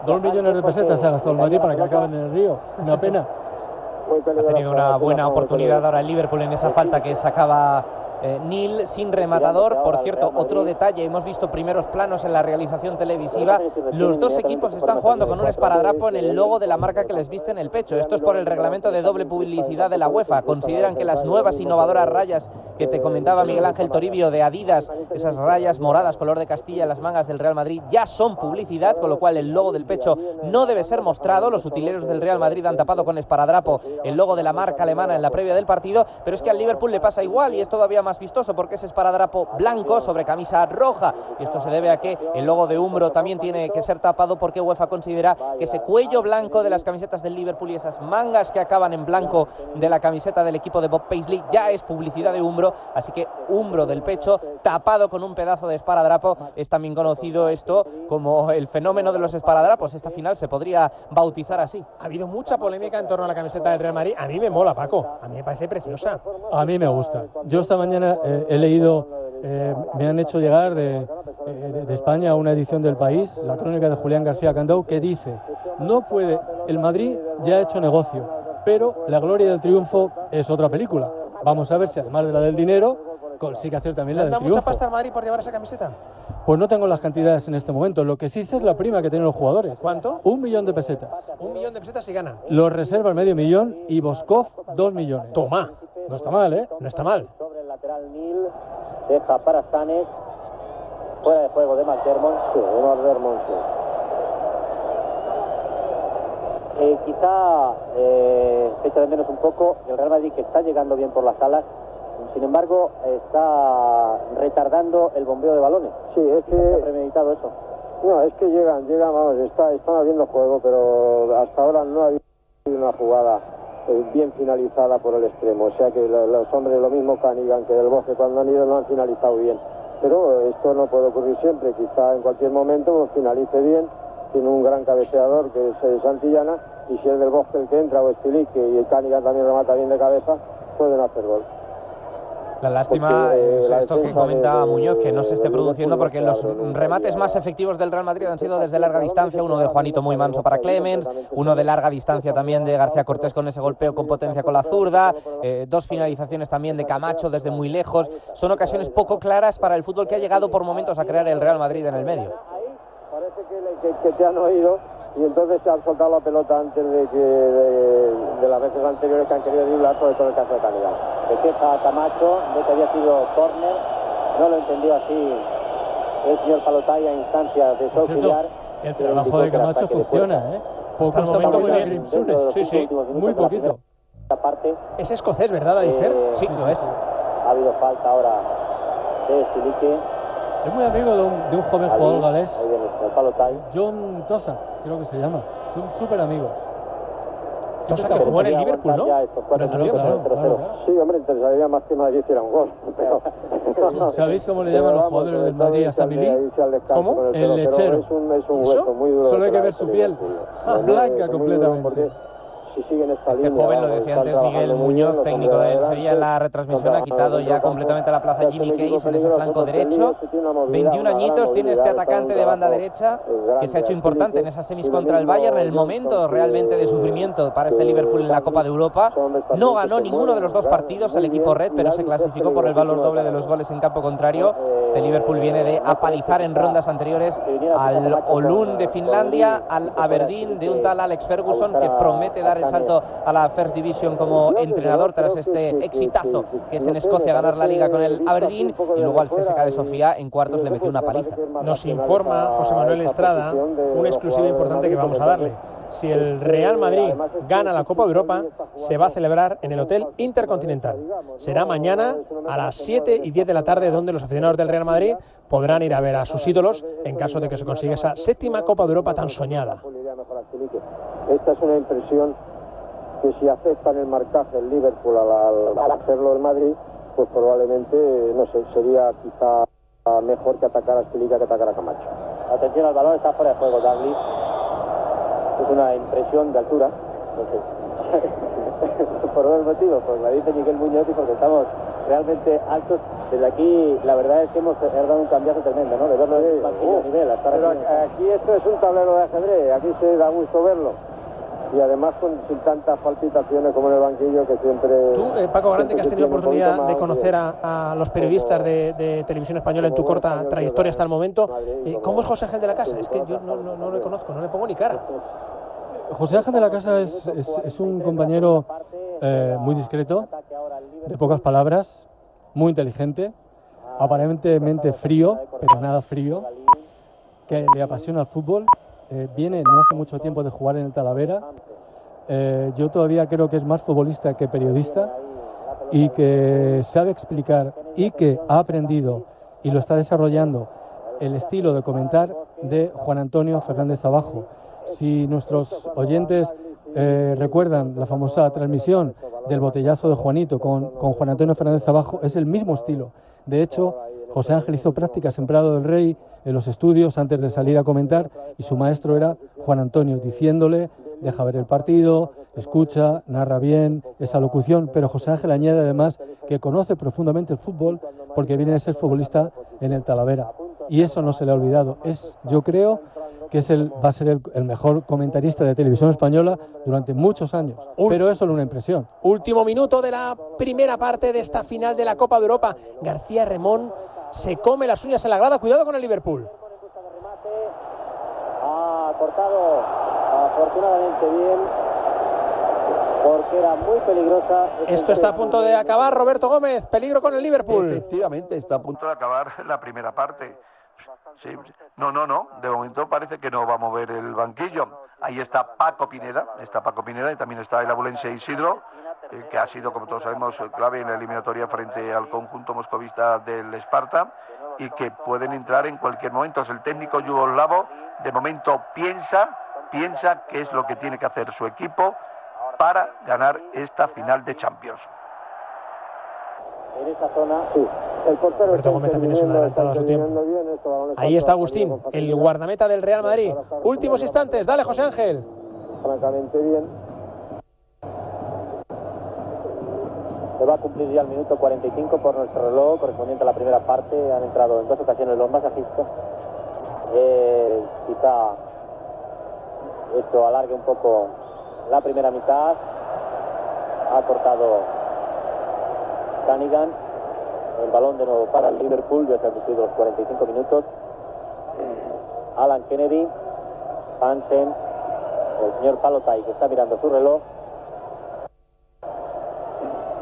F: Se.
A: Dos millones de pesetas se ha gastado el Madrid para que acaben en el río. Una pena.
B: Ha tenido una buena oportunidad ahora el Liverpool en esa falta que sacaba eh, Neil sin rematador. Por cierto, otro detalle, hemos visto primeros planos en la realización televisiva. Los dos equipos están jugando con un esparadrapo en el logo de la marca que les viste en el pecho. Esto es por el reglamento de doble publicidad de la UEFA. Consideran que las nuevas innovadoras rayas que te comentaba Miguel Ángel Toribio de Adidas, esas rayas moradas color de Castilla en las mangas del Real Madrid, ya son publicidad, con lo cual el logo del pecho no debe ser mostrado. Los utileros del Real Madrid han tapado con esparadrapo el logo de la marca alemana en la previa del partido, pero es que al Liverpool le pasa igual y es todavía más vistoso porque es esparadrapo blanco sobre camisa roja. Y esto se debe a que el logo de Umbro también tiene que ser tapado porque UEFA considera que ese cuello blanco de las camisetas del Liverpool y esas mangas que acaban en blanco de la camiseta del equipo de Bob Paisley ya es publicidad de Umbro, así que Umbro del pecho tapado con un pedazo de esparadrapo es también conocido esto como el fenómeno de los esparadrapos. Esta final se podría bautizar así.
C: Ha habido mucha polémica en torno a la camiseta del Real Madrid. A mí me mola, Paco. A mí me parece preciosa.
A: A mí me gusta. Yo esta mañana eh, he leído, eh, me han hecho llegar de, eh, de- de España una edición del país, la crónica de Julián García Candau, que dice, no puede, el Madrid ya ha hecho negocio, pero la gloria del triunfo es otra película. Vamos a ver si además de la del dinero, consigue hacer también
C: ¿Le
A: la del
C: dado mucha
A: triunfo.
C: pasta al Madrid por llevar esa camiseta?
A: Pues no tengo las cantidades en este momento, lo que sí sé es la prima que tienen los jugadores.
C: ¿Cuánto?
A: Un millón de pesetas.
C: Un millón de pesetas y gana.
A: Los reservas medio millón y Boskov dos millones.
C: Toma.
A: No está mal, ¿eh?
C: No está mal.
F: Lateral Neil, deja para Sanes, fuera de juego de McDermott.
E: Sí, de McDermott, sí.
F: Eh, quizá eh, se echa de menos un poco el Real Madrid que está llegando bien por las alas, sin embargo está retardando el bombeo de balones.
E: Sí, es
F: ¿Se ha
E: que.
F: premeditado eso?
E: No, es que llegan, llegan, vamos, está, están habiendo juego, pero hasta ahora no ha habido una jugada bien finalizada por el extremo. O sea que lo- los hombres, lo mismo Canigan que del Bosque, cuando han ido no han finalizado bien. Pero esto no puede ocurrir siempre, quizá en cualquier momento finalice bien. Tiene un gran cabeceador que es eh, Santillana, y si es del Bosque el que entra o Estilique y el Canigan también remata bien de cabeza, pueden hacer gol.
B: La lástima
E: Porque,
B: es esto que comenta
E: de-
B: Muñoz, que no se esté produciendo porque los remates más efectivos del Real Madrid han sido desde larga distancia, uno de Juanito muy manso para Clemens, uno de larga distancia también de García Cortés con ese golpeo con potencia con la zurda, eh, dos finalizaciones también de Camacho desde muy lejos. Son ocasiones poco claras para el fútbol que ha llegado por momentos a crear el Real Madrid en el medio.
E: Parece que, le- que- que te han oído y entonces se han soltado la pelota antes de que de, de las veces anteriores que han querido driblar, sobre todo el caso de Canidad.
F: Se queja Camacho de que había sido córner, no lo entendió así el señor Palotay a instancias de su auxiliar.
A: el trabajo de Camacho funciona, ¿eh? Poco
C: Hasta el momento muy
A: a
C: bien. Sí, sí,
A: muy poquito.
F: parte,
C: Es escocés, ¿verdad, Adifer?
F: Eh,
B: Sí, lo es.
F: ha habido falta ahora de Silique.
A: Es muy amigo de un, de un joven jugador galés. John Tosa, creo que se llama. Son súper amigos.
C: Tosa que jugó en el Liverpool, ¿no?
F: Ya estos cuatro
A: Claro,
F: minutos
A: claro,
F: del 0-0.
A: claro, claro.
E: Sí, hombre, interesaría más que Madrid hiciera un gol. Pero,
A: ¿Sabéis cómo le llaman los jugadores del Madrid a Samilí?
C: ¿Cómo?
A: El
E: 0-0,
A: lechero.
E: Es un, es un
C: ¿Eso?
E: hueso muy duro.
A: Solo hay que ver su piel. Blanca completamente.
E: Porque Si siguen esta
B: Este
E: línea,
B: joven, lo decía antes Miguel
E: bien,
B: Muñoz, técnico del Sevilla, en la retransmisión ha quitado ya completamente la plaza Jimmy Case en ese flanco derecho. 21 añitos tiene este atacante de banda derecha que se ha hecho importante en esas semis contra el Bayern, en el momento realmente de sufrimiento para este Liverpool en la Copa de Europa. No ganó ninguno de los dos partidos el equipo red, pero se clasificó por el valor doble de los goles en campo contrario. Este Liverpool viene de apalizar en rondas anteriores al Olun de Finlandia, al Aberdeen de un tal Alex Ferguson que promete dar el salto a la First Division como entrenador tras este exitazo que es en Escocia ganar la liga con el Aberdeen y luego al CSK de Sofía en cuartos le metió una paliza.
C: Nos informa José Manuel Estrada una exclusiva importante que vamos a darle. si el Real Madrid gana la Copa de Europa, se va a celebrar en el Hotel Intercontinental. Será mañana a las 7 y 10 de la tarde, donde los aficionados del Real Madrid podrán ir a ver a sus ídolos en caso de que se consiga esa séptima Copa de Europa tan soñada.
E: Esta es una impresión que si aceptan el marcaje el Liverpool al, al hacerlo el Madrid, pues probablemente, no sé, sería quizá mejor que atacar a Estilica que atacar a Camacho.
F: Atención al balón, está fuera de juego Douglas. Es una impresión de altura. No sé. Por dos motivos, pues la dice Miguel Muñoz y porque estamos realmente altos. Desde aquí, la verdad es que hemos dado un cambiazo tremendo, ¿no? De verlo
E: Uh,
F: nivel.
E: Pero
F: aquí.
E: aquí esto es un tablero de ajedrez, aquí se da gusto verlo. Y además con, sin tantas palpitaciones como en el banquillo que siempre...
C: Tú, eh, Paco Grande, que has tenido oportunidad de conocer a, a los periodistas de, de televisión española en tu corta trayectoria hasta el momento, eh, ¿cómo es José Ángel de la Casa? Es que yo no, no, no le conozco, no le pongo ni cara.
A: José Ángel de la Casa es, es- es un compañero eh, muy discreto, de pocas palabras, muy inteligente, aparentemente frío, pero nada frío, que le apasiona el fútbol. Eh, viene no hace mucho tiempo de jugar en el Talavera. Eh, yo todavía creo que es más futbolista que periodista y que sabe explicar y que ha aprendido y lo está desarrollando el estilo de comentar de Juan Antonio Fernández Abajo. Si nuestros oyentes eh, recuerdan la famosa transmisión del botellazo de Juanito con, con Juan Antonio Fernández Abajo, es el mismo estilo. De hecho, José Ángel hizo prácticas en Prado del Rey en los estudios antes de salir a comentar y su maestro era Juan Antonio, diciéndole, deja ver el partido, escucha, narra bien esa locución, pero José Ángel añade además que conoce profundamente el fútbol porque viene de ser futbolista en el Talavera. Y eso no se le ha olvidado. Es, yo creo, que es el, va a ser el, el mejor comentarista de televisión española durante muchos años. Pero es solo una impresión.
C: Último minuto de la primera parte de esta final de la Copa de Europa. García Remón se come las uñas en la grada. Cuidado con el Liverpool.
F: Ha cortado afortunadamente bien porque era muy peligrosa.
C: Esto está a punto de acabar. Roberto Gómez, peligro con el Liverpool.
D: Efectivamente, está a punto de acabar la primera parte. Sí, no, no, no. De momento parece que no va a mover el banquillo. Ahí está Paco Pineda, está Paco Pineda y también está el abulense Isidro, que ha sido, como todos sabemos, clave en la eliminatoria frente al conjunto moscovista del Esparta y que pueden entrar en cualquier momento. El técnico yugoslavo de momento piensa, piensa qué es lo que tiene que hacer su equipo para ganar esta final de Champions.
F: En esa zona,
E: Sí, el portero
C: Roberto
E: está
C: Gómez también es un adelantado a su tiempo. Ahí está Agustín, el guardameta del Real Madrid. Últimos instantes. Dale, José Ángel.
E: Francamente bien.
F: Se va a cumplir ya el minuto 45 por nuestro reloj correspondiente a la primera parte. Han entrado en dos ocasiones los masajistas. Eh, quizá esto alargue un poco la primera mitad. Ha cortado Canigan. El balón de nuevo para el Liverpool. Ya se han cumplido los 45 minutos. Alan Kennedy, Hansen, el señor Palotai que está mirando su reloj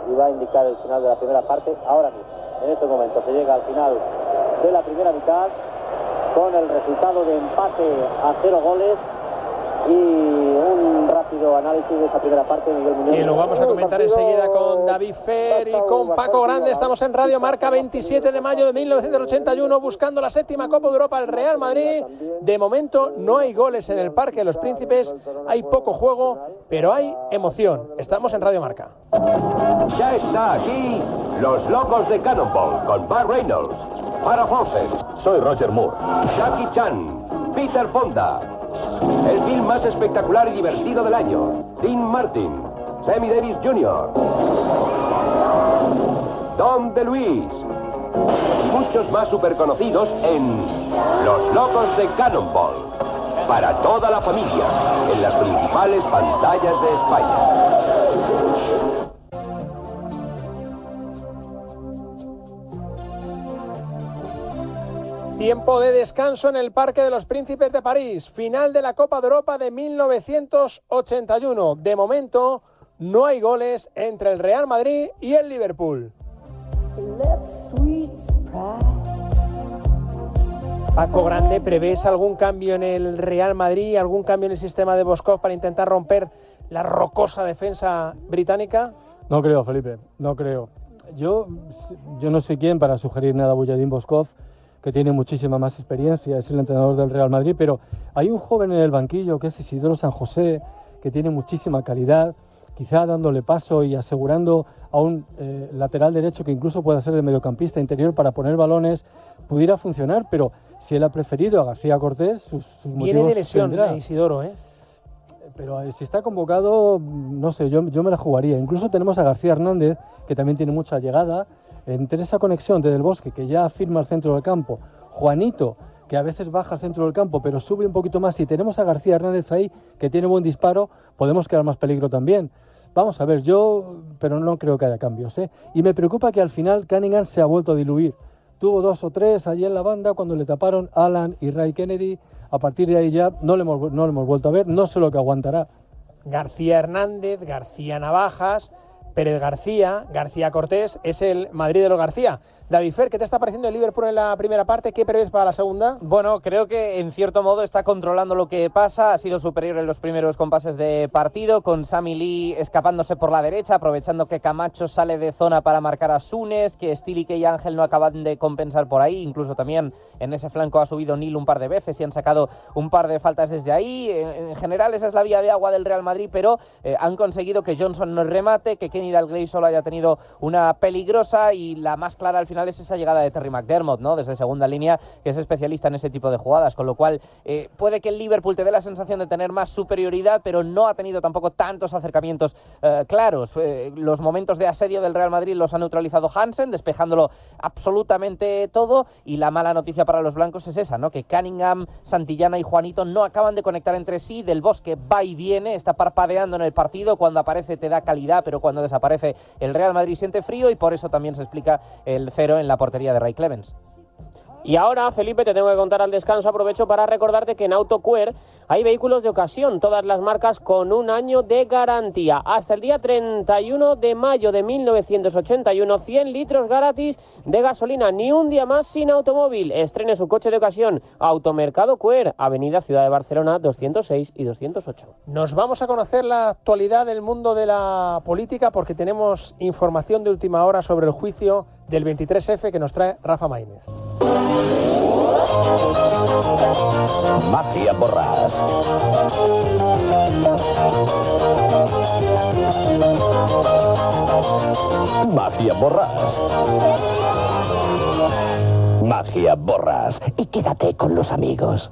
F: y va a indicar el final de la primera parte ahora mismo. En estos momentos se llega al final de la primera mitad con el resultado de empate a cero goles y un rápido análisis de esa primera parte Miguel Muñoz.
C: Que lo vamos a comentar enseguida con David Fer y con Paco Grande. Estamos en Radio Marca 27 de mayo de 1981 buscando la séptima Copa de Europa el Real Madrid. De momento no hay goles en el Parque de los Príncipes, hay poco juego, pero hay emoción. Estamos en Radio Marca.
I: Ya está aquí Los Locos de Cannonball con Bart Reynolds, Farrah Fawcett, soy Roger Moore, Jackie Chan, Peter Fonda, el film más espectacular y divertido del año, Dean Martin, Sammy Davis Jr., Tom DeLuise y muchos más superconocidos en Los Locos de Cannonball. Para toda la familia, en las principales pantallas de España.
C: Tiempo de descanso en el Parque de los Príncipes de París. Final de la Copa de Europa de 1981. De momento, no hay goles entre el Real Madrid y el Liverpool. Paco Grande, ¿prevés algún cambio en el Real Madrid, algún cambio en el sistema de Boscov para intentar romper la rocosa defensa británica?
A: No creo, Felipe, no creo. Yo, yo no soy quien para sugerir nada a Bujadín Boskov, que tiene muchísima más experiencia, es el entrenador del Real Madrid, pero hay un joven en el banquillo que es Isidoro San José, que tiene muchísima calidad, quizá dándole paso y asegurando a un eh, lateral derecho que incluso puede ser de mediocampista interior para poner balones, pudiera funcionar, pero si él ha preferido a García Cortés, sus, sus
C: Viene
A: motivos
C: de lesión
A: tendrá.
C: eh, Isidoro, ¿eh?
A: Pero eh, si está convocado, no sé, yo, yo me la jugaría. Incluso tenemos a García Hernández, que también tiene mucha llegada. Entre esa conexión de Del Bosque, que ya firma el centro del campo, Juanito, que a veces baja al centro del campo, pero sube un poquito más, y tenemos a García Hernández ahí, que tiene buen disparo, podemos crear más peligro también. Vamos a ver, yo, pero no creo que haya cambios. ¿eh? Y me preocupa que al final Cunningham se ha vuelto a diluir. Tuvo dos o tres allí en la banda cuando le taparon Alan y Ray Kennedy. A partir de ahí ya no le hemos, no le hemos vuelto a ver, no sé lo que aguantará.
C: García Hernández, García Navajas, Pérez García, García Cortés, es el Madrid de los García. David Fer, ¿qué te está pareciendo el Liverpool en la primera parte? ¿Qué prevés para la segunda?
B: Bueno, creo que en cierto modo está controlando lo que pasa, ha sido superior en los primeros compases de partido, con Sammy Lee escapándose por la derecha, aprovechando que Camacho sale de zona para marcar a Sunes, que Stilique y Ángel no acaban de compensar por ahí, incluso también en ese flanco ha subido Nil un par de veces y han sacado un par de faltas desde ahí. En, en general esa es la vía de agua del Real Madrid, pero eh, han conseguido que Johnson no remate, que Kenny Dalglish solo haya tenido una peligrosa y la más clara al final es esa llegada de Terry McDermott, ¿no? Desde segunda línea, que es especialista en ese tipo de jugadas, con lo cual eh, puede que el Liverpool te dé la sensación de tener más superioridad, pero no ha tenido tampoco tantos acercamientos eh, claros. Eh, los momentos de asedio del Real Madrid los ha neutralizado Hansen, despejándolo absolutamente todo, y la mala noticia para los blancos es esa, ¿no? Que Cunningham, Santillana y Juanito no acaban de conectar entre sí, del Bosque va y viene, está parpadeando en el partido, cuando aparece te da calidad, pero cuando desaparece el Real Madrid siente frío y por eso también se explica el en la portería de Ray Clemens.
H: Y ahora, Felipe, te tengo que contar al descanso. Aprovecho para recordarte que en AutoQuer hay vehículos de ocasión, todas las marcas con un año de garantía. Hasta el día 31 de mayo de 1981, 100 litros gratis de gasolina, ni un día más sin automóvil. Estrene su coche de ocasión. Automercado Cuer, Avenida Ciudad de Barcelona 206 y 208.
C: Nos vamos a conocer la actualidad del mundo de la política porque tenemos información de última hora sobre el juicio del 23F que nos trae Rafa Maínez.
I: Mafia Borras. Magia Borras. Magia Borras. Y quédate con los amigos.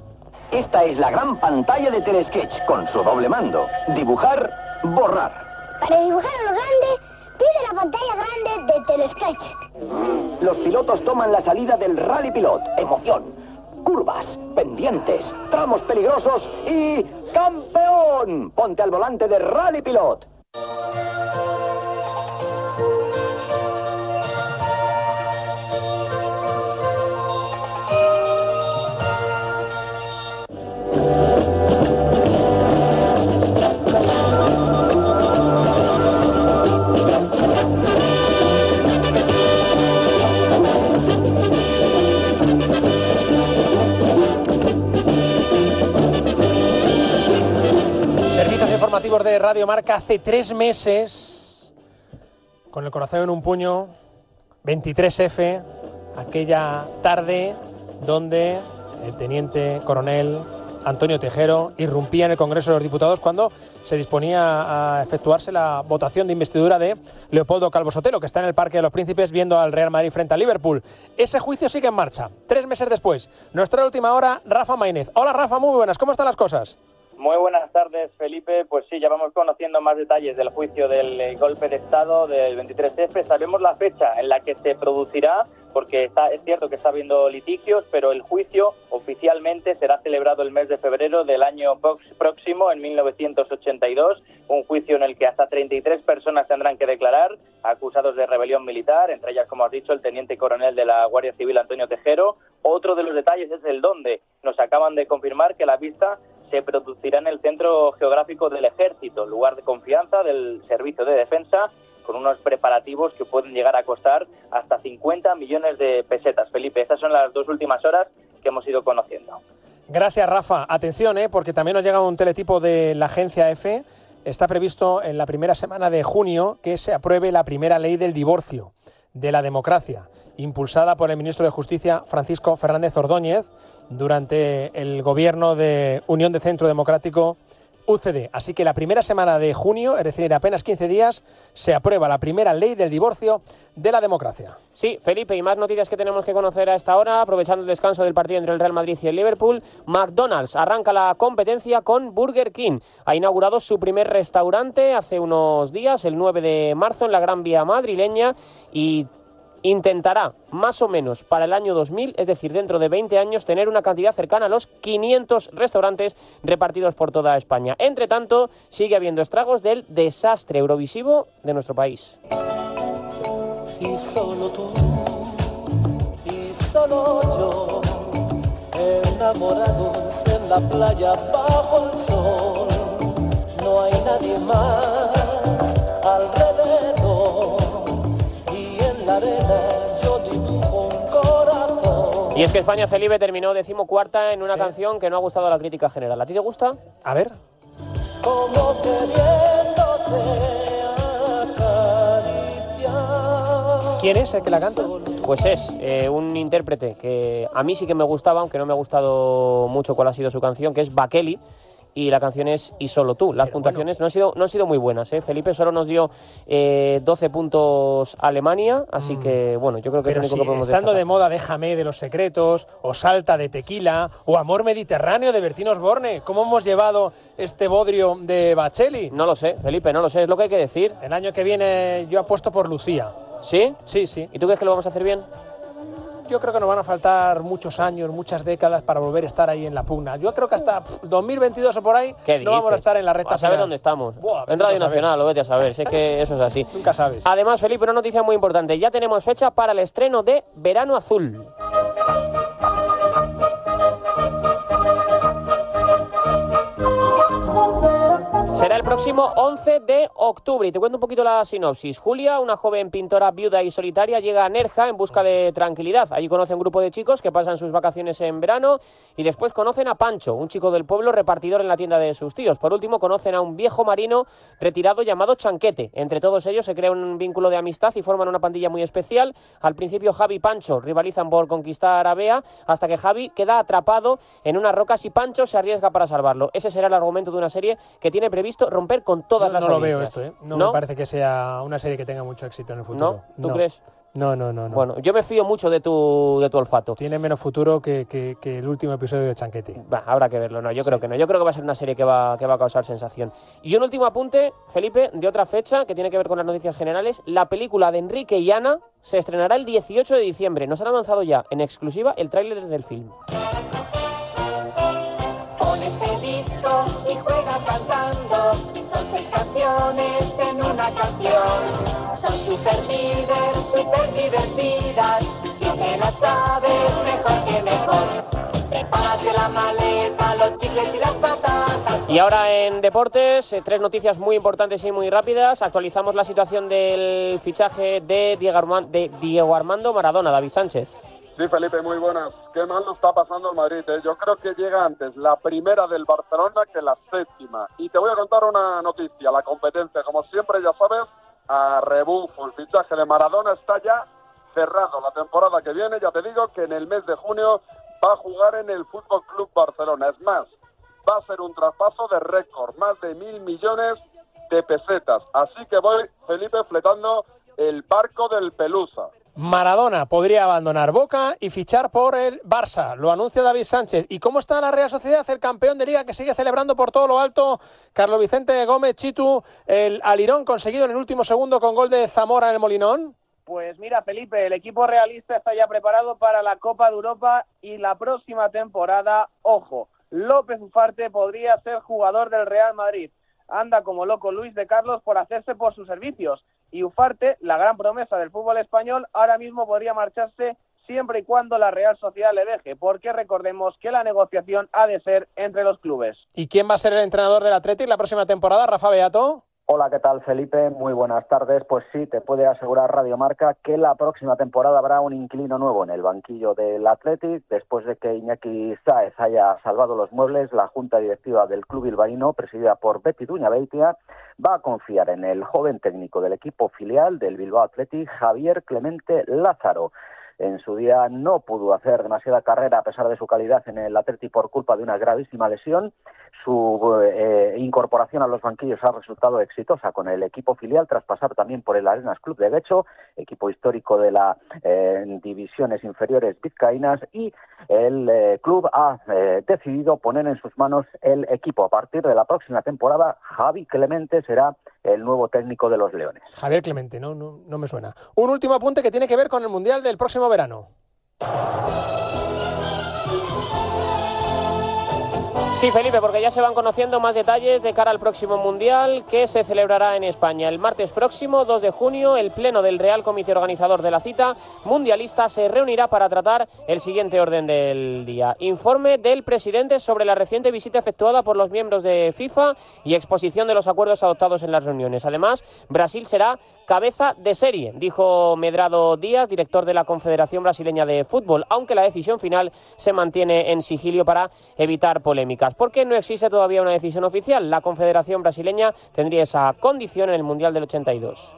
J: Esta es la gran pantalla de Telesketch con su doble mando. Dibujar, borrar.
K: Para dibujar lo grande, pide la pantalla grande de Telesketch.
J: Los pilotos toman la salida del Rally Pilot. Emoción. Curvas, pendientes, tramos peligrosos y ¡campeón! Ponte al volante de Rally Pilot.
C: Informativos de Radio Marca hace tres meses, con el corazón en un puño, 23F, aquella tarde donde el teniente coronel Antonio Tejero irrumpía en el Congreso de los Diputados cuando se disponía a efectuarse la votación de investidura de Leopoldo Calvo Sotelo, que está en el Parque de los Príncipes viendo al Real Madrid frente a Liverpool. Ese juicio sigue en marcha. Tres meses después, nuestra última hora, Rafa Maínez. Hola Rafa, muy buenas, ¿cómo están las cosas?
L: Muy buenas tardes, Felipe. Pues sí, ya vamos conociendo más detalles del juicio del eh, golpe de Estado del 23F. Sabemos la fecha en la que se producirá, porque está, es cierto que está habiendo litigios, pero el juicio oficialmente será celebrado el mes de febrero del año próximo, en 1982. Un juicio en el que hasta 33 personas tendrán que declarar, acusados de rebelión militar, entre ellas, como has dicho, el teniente coronel de la Guardia Civil, Antonio Tejero. Otro de los detalles es el dónde. Nos acaban de confirmar que la vista se producirá en el centro geográfico del ejército, lugar de confianza del servicio de defensa, con unos preparativos que pueden llegar a costar hasta 50 millones de pesetas. Felipe, estas son las dos últimas horas que hemos ido conociendo.
C: Gracias, Rafa. Atención, ¿eh? porque también nos llega un teletipo de la agencia EFE. Está previsto en la primera semana de junio que se apruebe la primera ley del divorcio, de la democracia, impulsada por el ministro de Justicia Francisco Fernández Ordóñez durante el gobierno de Unión de Centro Democrático UCD. Así que la primera semana de junio, es decir, en apenas 15 días, se aprueba la primera ley del divorcio de la democracia.
H: Sí, Felipe, y más noticias que tenemos que conocer a esta hora, aprovechando el descanso del partido entre el Real Madrid y el Liverpool. McDonald's arranca la competencia con Burger King. Ha inaugurado su primer restaurante hace unos días, el 9 de marzo, en la Gran Vía madrileña, y intentará más o menos para el año 2000, es decir, dentro de 20 años, tener una cantidad cercana a los 500 restaurantes repartidos por toda España. Entre tanto, sigue habiendo estragos del desastre eurovisivo de nuestro país.
M: Y solo tú, y solo yo, enamorados en la playa bajo el sol, no hay nadie más Y
H: es que España Felipe terminó decimocuarta en una canción que no ha gustado a la crítica general. ¿A ti te gusta?
C: A ver.
M: Como queriéndote acariciar.
C: ¿Quién es el que la canta?
H: Pues es eh, un intérprete que a mí sí que me gustaba, aunque no me ha gustado mucho cuál ha sido su canción, que es Bakeli. Y la canción es Y solo tú. Las puntuaciones no, han sido, no han sido muy buenas. ¿eh? Felipe solo nos dio eh, 12 puntos Alemania, así que bueno, yo creo que
C: Mm. Pero
H: es lo único
C: si
H: que podemos
C: estando
H: destacar.
C: de moda Déjame de los secretos, o Salta de tequila, o Amor Mediterráneo de Bertín Osborne, ¿cómo hemos llevado este bodrio de Bacheli?
H: No lo sé, Felipe, no lo sé, es lo que hay que decir.
C: El año que viene yo apuesto por Lucía.
H: ¿Sí?
C: Sí, sí.
H: ¿Y tú crees que lo vamos a hacer bien?
C: Yo creo que nos van a faltar muchos años, muchas décadas para volver a estar ahí en la pugna. Yo creo que hasta pff, 2022 o por ahí
H: ¿Qué
C: no vamos a estar en la recta
H: A saber
C: final.
H: dónde estamos.
C: Buah,
H: en Radio. Nacional, lo vete a saber, sé que eso es así.
C: Nunca sabes.
H: Además, Felipe, una noticia muy importante. Ya tenemos fecha para el estreno de Verano Azul. El próximo 11 de octubre. Y te cuento un poquito la sinopsis. Julia, una joven pintora viuda y solitaria, llega a Nerja en busca de tranquilidad. Allí conoce a un grupo de chicos que pasan sus vacaciones en verano y después conocen a Pancho, un chico del pueblo repartidor en la tienda de sus tíos. Por último, conocen a un viejo marino retirado llamado Chanquete. Entre todos ellos se crea un vínculo de amistad y forman una pandilla muy especial. Al principio, Javi y Pancho rivalizan por conquistar a Bea hasta que Javi queda atrapado en unas rocas y Pancho se arriesga para salvarlo. Ese será el argumento de una serie que tiene previsto romper con todas
C: no,
H: las
C: no lo veo esto, ¿eh? No, me parece que sea una serie que tenga mucho éxito en el futuro.
H: ¿No? ¿Tú crees?
C: No, no, no, no.
H: Bueno, yo me fío mucho de tu, de tu olfato.
C: Tiene menos futuro que, que- que el último episodio de Chanquete.
H: Habrá que verlo, no, yo creo que no. Yo creo que va a ser una serie que va, que va a causar sensación. Y un último apunte, Felipe, de otra fecha que tiene que ver con las noticias generales. La película de Enrique y Ana se estrenará el 18 de diciembre. Nos han avanzado ya en exclusiva el tráiler del film.
M: Pon este disco y juega cantando. Son seis canciones en una canción. Son super líderes, super divertidas. Si te las sabes, mejor que mejor. Prepárate la maleta, los chicles y las patatas.
H: Y ahora en deportes, eh, tres noticias muy importantes y muy rápidas. Actualizamos la situación del fichaje de Diego, Arman- de Diego Armando Maradona, David Sánchez.
N: Sí, Felipe, muy buenas. Qué mal lo está pasando el Madrid. ¿eh? Yo creo que llega antes la primera del Barcelona que la séptima. Y te voy a contar una noticia. La competencia, como siempre, ya sabes, a rebufo. El fichaje de Maradona está ya cerrado. La temporada que viene, ya te digo que en el mes de junio va a jugar en el Fútbol Club Barcelona. Es más, va a ser un traspaso de récord, más de mil millones de pesetas. Así que voy, Felipe, fletando el barco del Pelusa.
C: Maradona podría abandonar Boca y fichar por el Barça. Lo anuncia David Sánchez. ¿Y cómo está la Real Sociedad, el campeón de liga que sigue celebrando por todo lo alto? Carlos Vicente Gómez Chitu, el alirón conseguido en el último segundo con gol de Zamora en el Molinón.
O: Pues mira, Felipe, el equipo realista está ya preparado para la Copa de Europa y la próxima temporada, ojo, López Ufarte podría ser jugador del Real Madrid. Anda como loco Luis de Carlos por hacerse por sus servicios. Y Ufarte, la gran promesa del fútbol español, ahora mismo podría marcharse siempre y cuando la Real Sociedad le deje, porque recordemos que la negociación ha de ser entre los clubes.
C: ¿Y quién va a ser el entrenador del Atlético la próxima temporada? Rafa Beato.
F: Hola, ¿qué tal Felipe? Muy buenas tardes. Pues sí, te puede asegurar Radio Marca que la próxima temporada habrá un inquilino nuevo en el banquillo del Athletic. Después de que Iñaki Sáez haya salvado los muebles, la junta directiva del club bilbaíno, presidida por Betty Duña Beitia, va a confiar en el joven técnico del equipo filial del Bilbao Athletic, Javier Clemente Lázaro. En su día no pudo hacer demasiada carrera a pesar de su calidad en el Atleti por culpa de una gravísima lesión. Su eh, incorporación a los banquillos ha resultado exitosa con el equipo filial tras pasar también por el Arenas Club de Becho, equipo histórico de las eh, divisiones inferiores vizcaínas y el eh, club ha decidido poner en sus manos el equipo. A partir de la próxima temporada, Javi Clemente será el nuevo técnico de los Leones.
C: Javier Clemente, no, no, no me suena. Un último apunte que tiene que ver con el Mundial del próximo verano.
H: Sí, Felipe, porque ya se van conociendo más detalles de cara al próximo Mundial que se celebrará en España. El martes próximo, 2 de junio, el Pleno del Real Comité Organizador de la cita mundialista se reunirá para tratar el siguiente orden del día. Informe del presidente sobre la reciente visita efectuada por los miembros de FIFA y exposición de los acuerdos adoptados en las reuniones. Además, Brasil será cabeza de serie, dijo Medrado Díaz, director de la Confederación Brasileña de Fútbol, aunque la decisión final se mantiene en sigilio para evitar polémicas. Porque no existe todavía una decisión oficial. La Confederación Brasileña tendría esa condición en el Mundial del 82.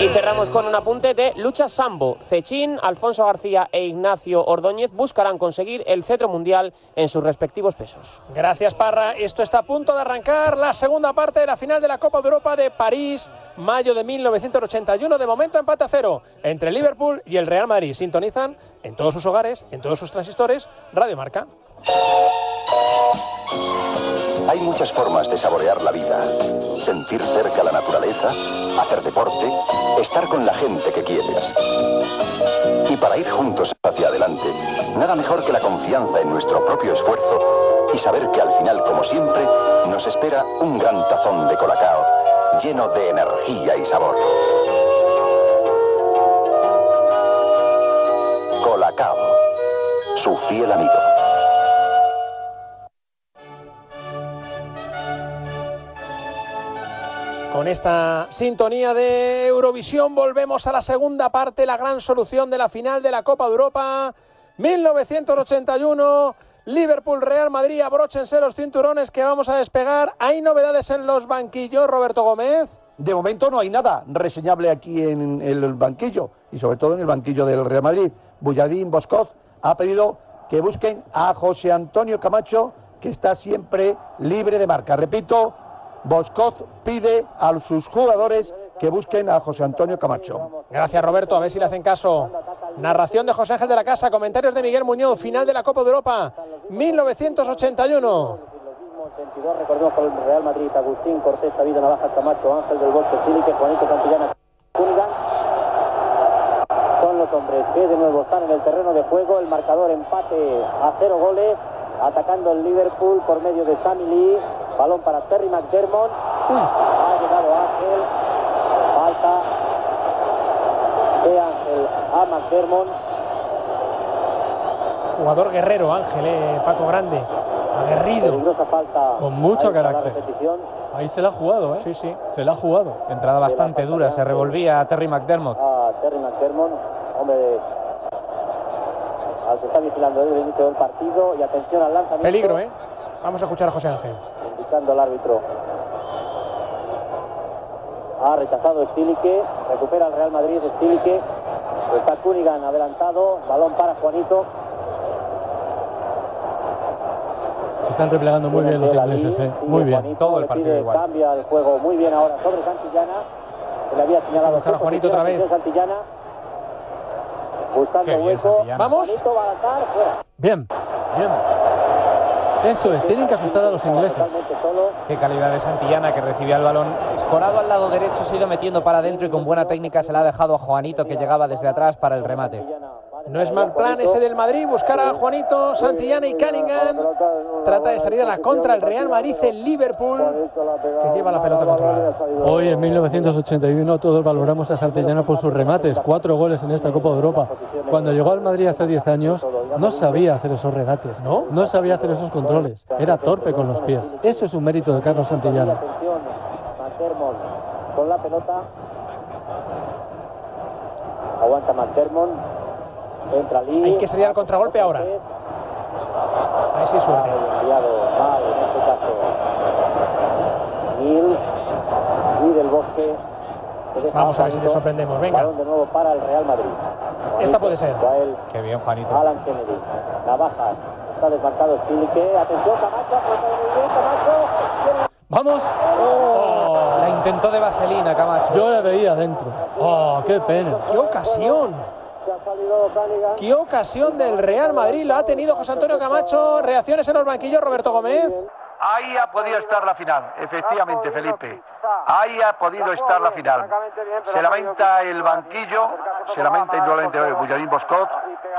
H: Y cerramos con un apunte de lucha sambo. Cechín, Alfonso García e Ignacio Ordóñez buscarán conseguir el cetro mundial en sus respectivos pesos.
C: Gracias, Parra. Esto está a punto de arrancar la segunda parte de la final de la Copa de Europa de París, mayo de 1981. De momento, empate a cero entre Liverpool y el Real Madrid. Sintonizan en todos sus hogares, en todos sus transistores, Radio Marca.
P: Hay muchas formas de saborear la vida. Sentir cerca la naturaleza, hacer deporte, estar con la gente que quieres. Y para ir juntos hacia adelante, nada mejor que la confianza en nuestro propio esfuerzo y saber que al final, como siempre, nos espera un gran tazón de colacao lleno de energía y sabor. Colacao, su fiel amigo.
C: Con esta sintonía de Eurovisión volvemos a la segunda parte, la gran solución de la final de la Copa de Europa 1981. Liverpool, Real Madrid, abróchense los cinturones que vamos a despegar. ¿Hay novedades en los banquillos, Roberto Gómez?
Q: De momento no hay nada reseñable aquí en el banquillo y sobre todo en el banquillo del Real Madrid. Bulladín Boscoz ha pedido que busquen a José Antonio Camacho, que está siempre libre de marca. Repito, Boscoz pide a sus jugadores que busquen a José Antonio Camacho.
C: Gracias, Roberto. A ver si le hacen caso. Narración de José Ángel de la Casa, comentarios de Miguel Muñoz, final de la Copa de Europa 1981.
F: 22, recordemos con el Real Madrid, Agustín, Cortés, David Navaja, Camacho, Ángel del Bosque, Silique, Juanito Santillana. Son los hombres que de nuevo están en el terreno de juego. El marcador empate a cero goles. Atacando el Liverpool por medio de Sammy Lee. Balón para Terry McDermott. Ha llegado Ángel. Falta de Ángel a McDermott.
C: Jugador guerrero, Ángel, eh, Paco Grande. Aguerrido.
F: Peligrosa falta.
A: Con mucho
F: Ahí
A: carácter. Ahí se la ha jugado, ¿eh?
C: Sí, sí.
A: Se la ha jugado.
B: Entrada bastante dura, se revolvía a Terry McDermott.
F: a Terry McDermott, hombre de- al que está vigilando desde el inicio del partido y atención al lanzamiento.
C: Peligro, ¿eh? Vamos a escuchar a José Ángel.
F: Al árbitro. Ha rechazado Stilique, recupera el Real Madrid Stilique, está Cunningham adelantado, balón para Juanito,
A: Se están replegando muy bien los ingleses, ¿eh? Muy bien.
F: Juanito le pide, cambia el juego muy bien ahora sobre Santillana, que le había señalado
C: buscar a Juanito otra vez.
F: Santillana, buscando hueco.
C: Vamos.
F: Juanito va a lanzar, fuera.
A: Bien, bien. Eso es, tienen que asustar a los ingleses.
B: Qué calidad de Santillana que recibía el balón. Escorado al lado derecho, se ha ido metiendo para adentro y con buena técnica se la ha dejado a Juanito que llegaba desde atrás para el remate.
C: No es mal plan ese del Madrid, buscar a Juanito, Santillana y Cunningham. Trata de salir a la contra el Real Madrid, el Liverpool, que lleva la pelota controlada.
A: Hoy en 1981 todos valoramos a Santillana por sus remates, cuatro goles en esta Copa de Europa. Cuando llegó al Madrid hace 10 años no sabía hacer esos regates, ¿no? No sabía hacer esos controles, era torpe con los pies. Eso es un mérito de Carlos Santillana.
F: con la pelota. Aguanta McDermott. Entra Lee.
C: Hay que salir al contragolpe ahora. A ver si hay suerte.
F: En este y del Bosque.
C: Vamos a ver si le sorprendemos. Venga.
F: De nuevo para el Real Madrid.
C: Esta puede ser.
B: Qué bien, Juanito.
F: Alan Kennedy. La baja. Está desmarcado Stilique. Atención, Camacho.
A: ¡Vamos!
B: La intentó de vaselina, Camacho.
A: Yo la veía dentro. ¡Oh, qué pena!
C: ¡Qué ocasión! ¡Qué ocasión del Real Madrid! La ha tenido José Antonio Camacho. Reacciones en los banquillos, Roberto Gómez.
D: Ahí ha podido estar la final, efectivamente, Felipe. Ahí ha podido estar la final. Se lamenta el banquillo, se lamenta indudablemente Bullarín Boscot.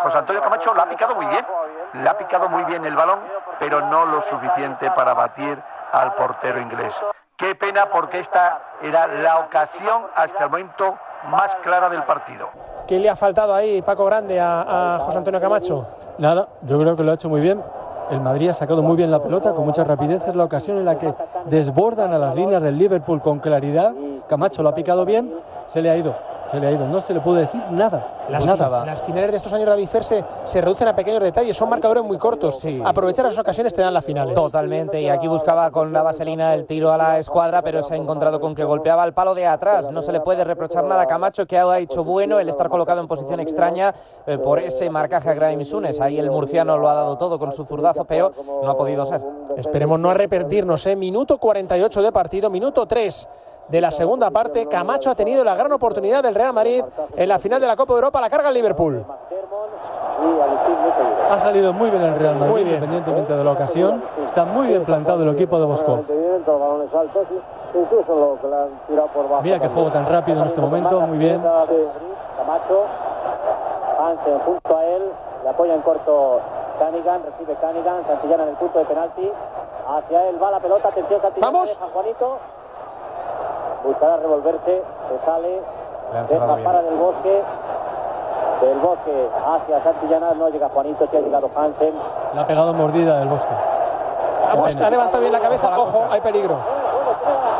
D: José Antonio Camacho la ha picado muy bien, le ha picado muy bien el balón, pero no lo suficiente para batir al portero inglés. Qué pena porque esta era la ocasión hasta el momento más clara del partido.
C: ¿Qué le ha faltado ahí, Paco Grande, a, a José Antonio Camacho?
A: Nada, yo creo que lo ha hecho muy bien. El Madrid ha sacado muy bien la pelota, con mucha rapidez. Es la ocasión en la que desbordan a las líneas del Liverpool con claridad. Camacho lo ha picado bien, se le ha ido, se le ha ido. No se le puede decir nada.
C: Las,
A: nada.
C: las finales de estos años de David Fer se, se reducen a pequeños detalles, son marcadores muy cortos. Aprovechar esas ocasiones te dan las finales.
B: Totalmente, y aquí buscaba con la vaselina el tiro a la escuadra, pero se ha encontrado con que golpeaba el palo de atrás. No se le puede reprochar nada a Camacho, que ha hecho bueno el estar colocado en posición extraña eh, por ese marcaje a Graham Sunes. Ahí el murciano lo ha dado todo con su zurdazo, pero no ha podido ser.
C: Esperemos no arrepentirnos, ¿eh? Minuto 48 de partido, minuto 3 de la segunda parte. Camacho ha tenido la gran oportunidad del Real Madrid en la final de la Copa de Europa, la carga el Liverpool.
A: Ha salido muy bien el Real Madrid,
C: Muy bien.
A: independientemente de la ocasión. Está muy bien plantado el equipo de Boscov.
E: Bien, todos los balones altos, y incluso lo que le han tirado por bajo.
A: Mira qué juego tan rápido en este momento, muy bien.
F: Camacho. Hansen junto a él. Le apoya en corto Canigan. Recibe Canigan. Santillana en el punto de penalti. Hacia él va la pelota. Atención, Santillana.
C: Vamos.
F: Deja Juanito. Buscará revolverse. Se sale. Deja para del bosque. Del bosque hacia Santillana. No llega Juanito. Sí ha llegado Hansen.
A: Le ha pegado mordida del bosque.
C: Vamos, ha levantado bien la cabeza. Ojo, hay peligro.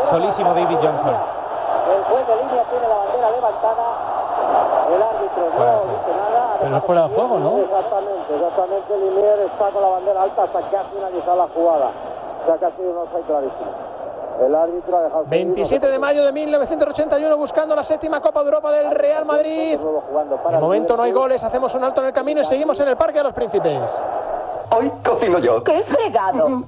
B: Solísimo David Johnson.
F: El juez de línea tiene la bandera levantada. El árbitro no dice nada.
A: Pero es fuera de juego, ¿no?
E: Exactamente, exactamente. Linier está con la bandera alta hasta que ha finalizado la jugada. O sea que ha sido un offside clarísimo. El árbitro ha dejado.
C: 27 de mayo de 1981 buscando la séptima Copa de Europa del Real Madrid. De momento no hay goles, hacemos un alto en el camino y seguimos en el Parque de los Príncipes.
P: Hoy cocino yo.
K: ¡Qué fregado!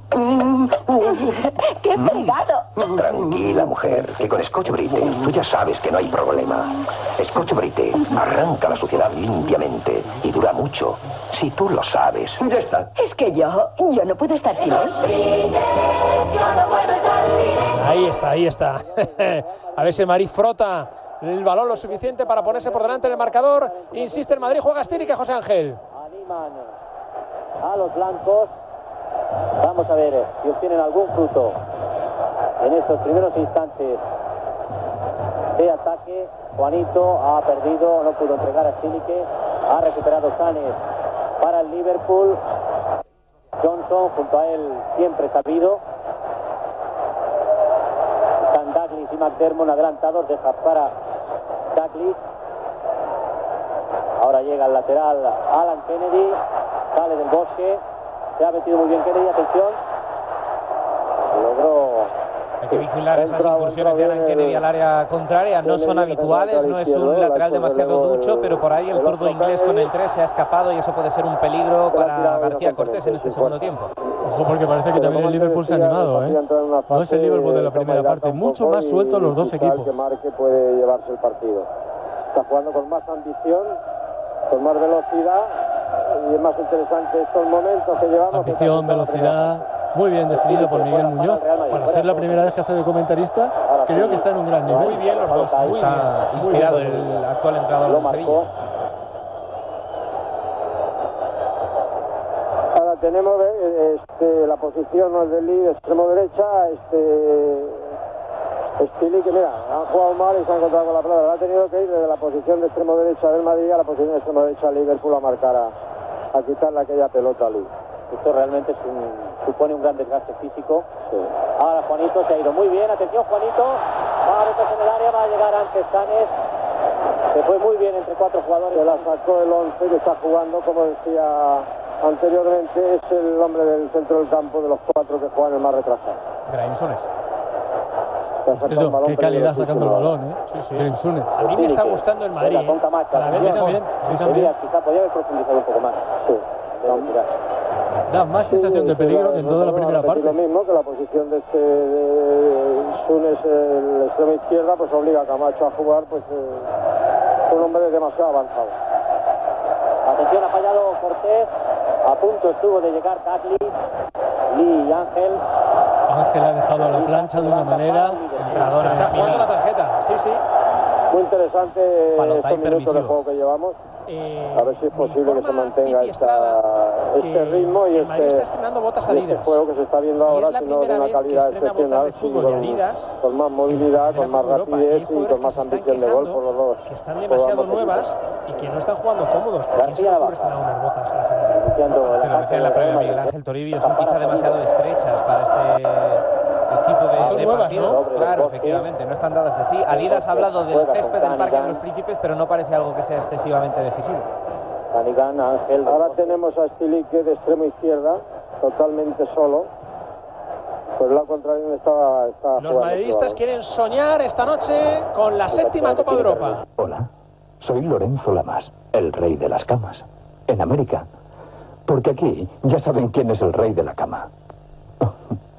K: ¡Qué fregado!
P: Tranquila, mujer, que con Scotch Brite tú ya sabes que no hay problema. Scotch Brite arranca la suciedad limpiamente y dura mucho. Si tú lo sabes. Ya está.
K: Es que yo, yo no puedo estar sin él.
C: Ahí está, ahí está. A ver si el Madrid frota el balón lo suficiente para ponerse por delante del marcador. Insiste el Madrid, juega que José Ángel.
F: Animan a los blancos. Vamos a ver si obtienen algún fruto en estos primeros instantes de ataque. Juanito ha perdido, no pudo entregar a Sinique. Ha recuperado Sanes para el Liverpool. Johnson junto a él siempre sabido. Están Douglas y McDermott adelantados. Deja para Douglas. Ahora llega el lateral Alan Kennedy. Sale del bosque. Se ha metido muy bien Kennedy. Atención. Logró
B: Hay que vigilar esas incursiones de Alan Kennedy al área contraria. No son habituales, no es un lateral demasiado ducho, pero por ahí el zurdo inglés con el 3 se ha escapado y eso puede ser un peligro para García Cortés en este segundo tiempo.
A: Ojo porque parece que también el Liverpool se ha animado, ¿eh? No es el Liverpool de la primera parte, mucho más suelto los dos equipos.
E: que marque puede llevarse el partido. Está jugando con más ambición, con más velocidad y es más interesante estos momentos que llevamos.
A: Ambición, velocidad, muy bien definido por Miguel Muñoz. Para ser la primera vez que hace de comentarista, creo que está en un gran nivel.
C: Muy bien los dos, muy
B: Está
C: bien.
B: inspirado el actual entrenador del Sevilla.
E: Ahora tenemos eh, este, la posición ¿no? del líder extremo derecha, este Stili que mira, han jugado mal y se han encontrado con la pelota. Ha tenido que ir desde la posición de extremo derecha del Madrid a la posición de extremo derecha del Liverpool a marcar a, a quitarle aquella pelota a Lee.
F: Esto realmente es un- supone un gran desgaste físico. Ahora Juanito se ha ido muy bien. Atención, Juanito. Va a meterse en el área, va a llegar antes Sanes. Se fue muy bien entre cuatro jugadores.
E: Se la sacó el 11 que está jugando, como decía anteriormente, es el hombre del centro del campo de los cuatro que juegan el más retrasado.
B: Graeme
A: Qué calidad sacando el balón, ¿eh? Sí, sí.
C: A mí me está gustando el Madrid. ¿eh?
F: con Camacho.
C: Cada vez
A: también, sí, también.
F: Quizá podía haber profundizado un poco más.
E: Sí.
A: Da más sensación de peligro que en toda la primera parte.
E: Lo mismo que la posición de este de Sunes, el extremo izquierda, pues obliga a Camacho a jugar, pues eh, un hombre demasiado avanzado.
F: Atención, ha fallado Cortés. A punto estuvo de llegar Cagli. Lee y Ángel.
A: Ángel ha dejado la plancha de una manera.
C: Se está jugando la tarjeta, sí, sí.
E: Muy interesante estos minutos de juego que llevamos.
C: Eh,
E: A ver si es posible que se mantenga esta, este ritmo y este,
C: botas
E: y este juego que se está viendo
C: Y
E: ahora,
C: es
E: sino de una calidad excepcional,
C: de
E: sí,
C: fútbol de
E: con,
C: Adidas.
E: con más movilidad, con más
C: Europa. Y
E: rapidez y
C: jugadores
E: con
C: que
E: más ambición de gol por los dos.
C: que están
E: por
C: demasiado nuevas y que no están jugando cómodos. ¿A quién se le
F: García
C: ocurre estrenar unas botas la
B: lo decía en la previa Miguel. Ángel Toribio, son quizá demasiado estrechas para este tipo de, de
C: nuevas,
B: partido.
C: ¿no?
B: Claro, efectivamente, no están dadas de sí. Adidas ha hablado del césped del Parque de los Príncipes, pero no parece algo que sea excesivamente decisivo.
F: Canigan, Ángel.
E: Ahora tenemos a Stilique de extremo izquierda, totalmente solo. Por la contraria estaba, estaba
C: Los madridistas quieren soñar esta noche con la séptima Copa de Europa.
R: Hola, soy Lorenzo Lamas, el rey de las camas. En América. Porque aquí ya saben quién es el rey de la cama.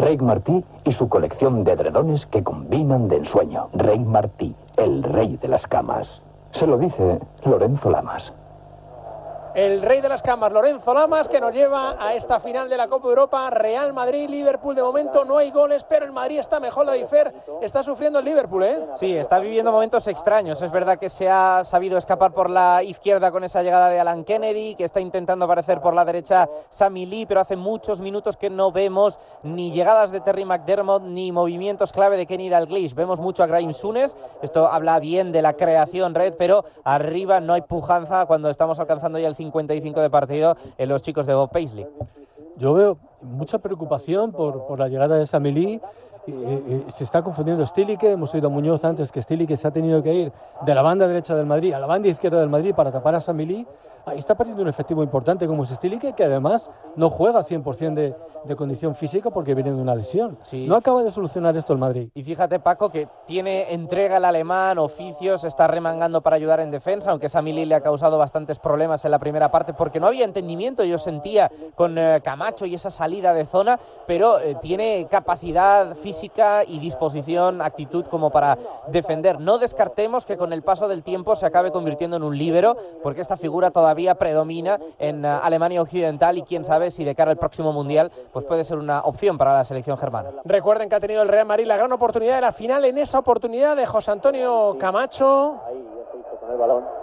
R: Rey Martí y su colección de edredones que combinan de ensueño. Rey Martí, el rey de las camas. Se lo dice Lorenzo Lamas.
C: El rey de las camas, Lorenzo Lamas, que nos lleva a esta final de la Copa de Europa. Real Madrid, Liverpool. De momento no hay goles, pero el Madrid está mejor. Fer está sufriendo el Liverpool, ¿eh?
B: Sí, está viviendo momentos extraños. Es verdad que se ha sabido escapar por la izquierda con esa llegada de Alan Kennedy, que está intentando aparecer por la derecha Sammy Lee, pero hace muchos minutos que no vemos ni llegadas de Terry McDermott ni movimientos clave de Kenny Dalglish. Vemos mucho a Graeme Sunes. Esto habla bien de la creación red, pero arriba no hay pujanza cuando estamos alcanzando ya el 55 de partido en los chicos de Bob Paisley.
A: Yo veo mucha preocupación por, por la llegada de Samilí. Eh, eh, se está confundiendo Stilike, hemos oído a Muñoz antes que Stilike se ha tenido que ir de la banda derecha del Madrid a la banda izquierda del Madrid para tapar a Samilí. Ahí está perdiendo un efectivo importante como es Stilike, que además no juega 100% de, de condición física porque viene de una lesión.
B: Sí.
A: No acaba de solucionar esto el Madrid.
B: Y fíjate, Paco, que tiene entrega el alemán, oficios, está remangando para ayudar en defensa, aunque esa Mili le ha causado bastantes problemas en la primera parte porque no había entendimiento, yo sentía con eh, Camacho y esa salida de zona, pero eh, tiene capacidad física y disposición, actitud como para defender. No descartemos que con el paso del tiempo se acabe convirtiendo en un líbero, porque esta figura todavía predomina en eh, Alemania Occidental y quién sabe si de cara al próximo Mundial pues puede ser una opción para la selección germana.
C: Recuerden que ha tenido el Real Madrid la gran oportunidad de la final en esa oportunidad de José Antonio Camacho.
F: Ahí ya se hizo con el balón.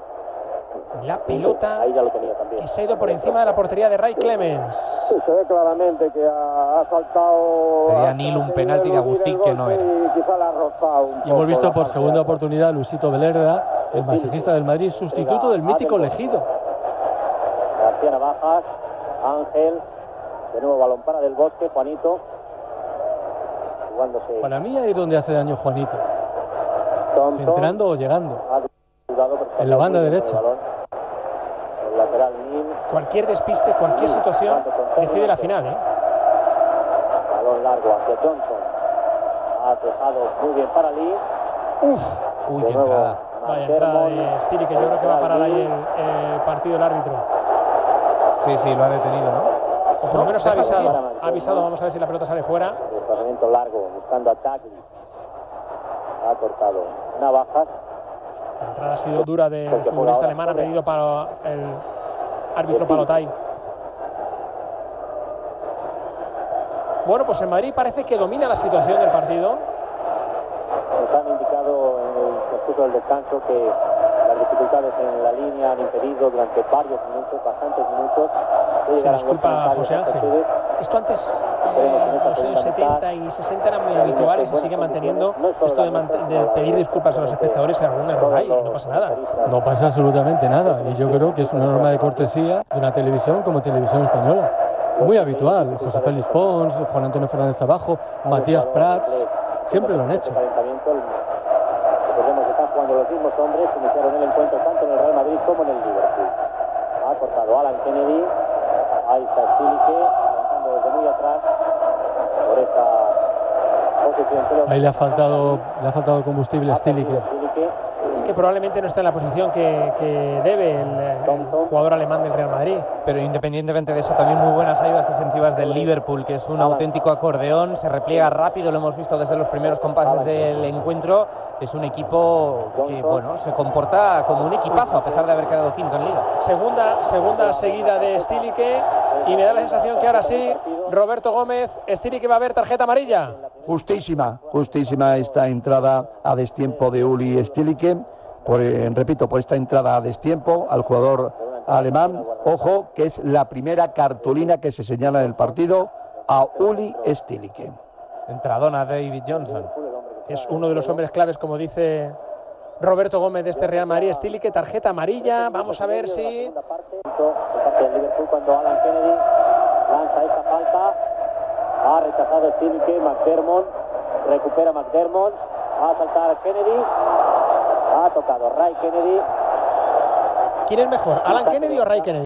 C: La pelota que se ha ido por encima de la portería de Ray Clemens.
E: Se ve claramente que ha, saltado.
B: Pedía Nil un penalti de Agustín que no era.
E: Y
A: hemos visto por segunda oportunidad a Luisito Velerda, el masajista del Madrid, sustituto del mítico Legido.
F: García Navajas, Ángel, de nuevo balón para del Bosque, Juanito, jugándose.
A: Para mí ahí es donde hace daño Juanito,
F: Thompson,
A: centrando o llegando. En la banda derecha.
F: el lateral
C: Cualquier despiste, cualquier situación decide la final, ¿eh?
F: balón largo hacia Johnson. Ha dejado muy bien para Lee.
C: Uf,
B: Uy,
F: De
B: qué
F: nuevo,
B: entrada.
C: vaya entrada de Stili, que yo creo que va a parar ahí el, el partido el árbitro.
B: Sí, sí, lo ha detenido, ¿no?
C: O por lo menos ha avisado. Ha avisado, vamos a ver si la pelota sale fuera.
F: Desplazamiento largo, buscando a Tagli. Ha cortado Navajas.
C: La entrada ha sido dura del
F: Porque
C: futbolista alemán, ha pedido para el árbitro Palotay. Bueno, pues el Madrid parece que domina la situación del partido.
F: Nos han indicado en el transcurso del descanso que dificultades en la línea han impedido durante varios minutos, bastantes minutos,
C: Se disculpa José Ángel. Esto antes, eh, los años
F: segunda
C: 70 y 60 era muy habitual y se sigue manteniendo esto de, mant- de pedir disculpas a los espectadores si algún error hay, y no pasa nada.
A: No pasa absolutamente nada y yo creo que es una norma de cortesía de una televisión como Televisión Española. Muy habitual, José Félix Pons, Juan Antonio Fernández Abajo, Matías Prats, Siempre lo han hecho.
F: Calentamiento, el- Recordemos que están jugando los mismos hombres que iniciaron el encuentro tanto en el Real Madrid como en el Liverpool. Ha cortado Alan Kennedy. Ahí está avanzando desde muy atrás por esta posición.
A: Ahí le ha faltado, le ha faltado combustible a Stilicke.
C: Es que probablemente no está en la posición que, que debe el, el jugador alemán del Real Madrid.
B: Pero independientemente de eso, también muy buenas ayudas defensivas del Liverpool, que es un auténtico acordeón, se repliega rápido, lo hemos visto desde los primeros compases del encuentro. Es un equipo que, bueno, se comporta como un equipazo, a pesar de haber quedado quinto en liga.
C: Segunda, segunda seguida de Stiliche y me da la sensación que ahora sí, Roberto Gómez, Stiliche va a ver tarjeta amarilla.
D: Justísima, justísima esta entrada a destiempo de Uli Stilicke. Por, eh, repito, por esta entrada a destiempo al jugador alemán. Ojo, que es la primera cartulina que se señala en el partido a Uli Stilicke.
B: Entradona David Johnson.
C: Es uno de los hombres claves, como dice Roberto Gómez de este Real Madrid. Stiliche, tarjeta amarilla. Vamos a ver si.
F: cuando Alan Kennedy lanza esta falta. Ha rechazado Stiliche, McDermott. Recupera McDermott. Va a saltar Kennedy. Ha tocado Ray Kennedy.
C: ¿Quién es mejor, Alan Kennedy o Ray Kennedy?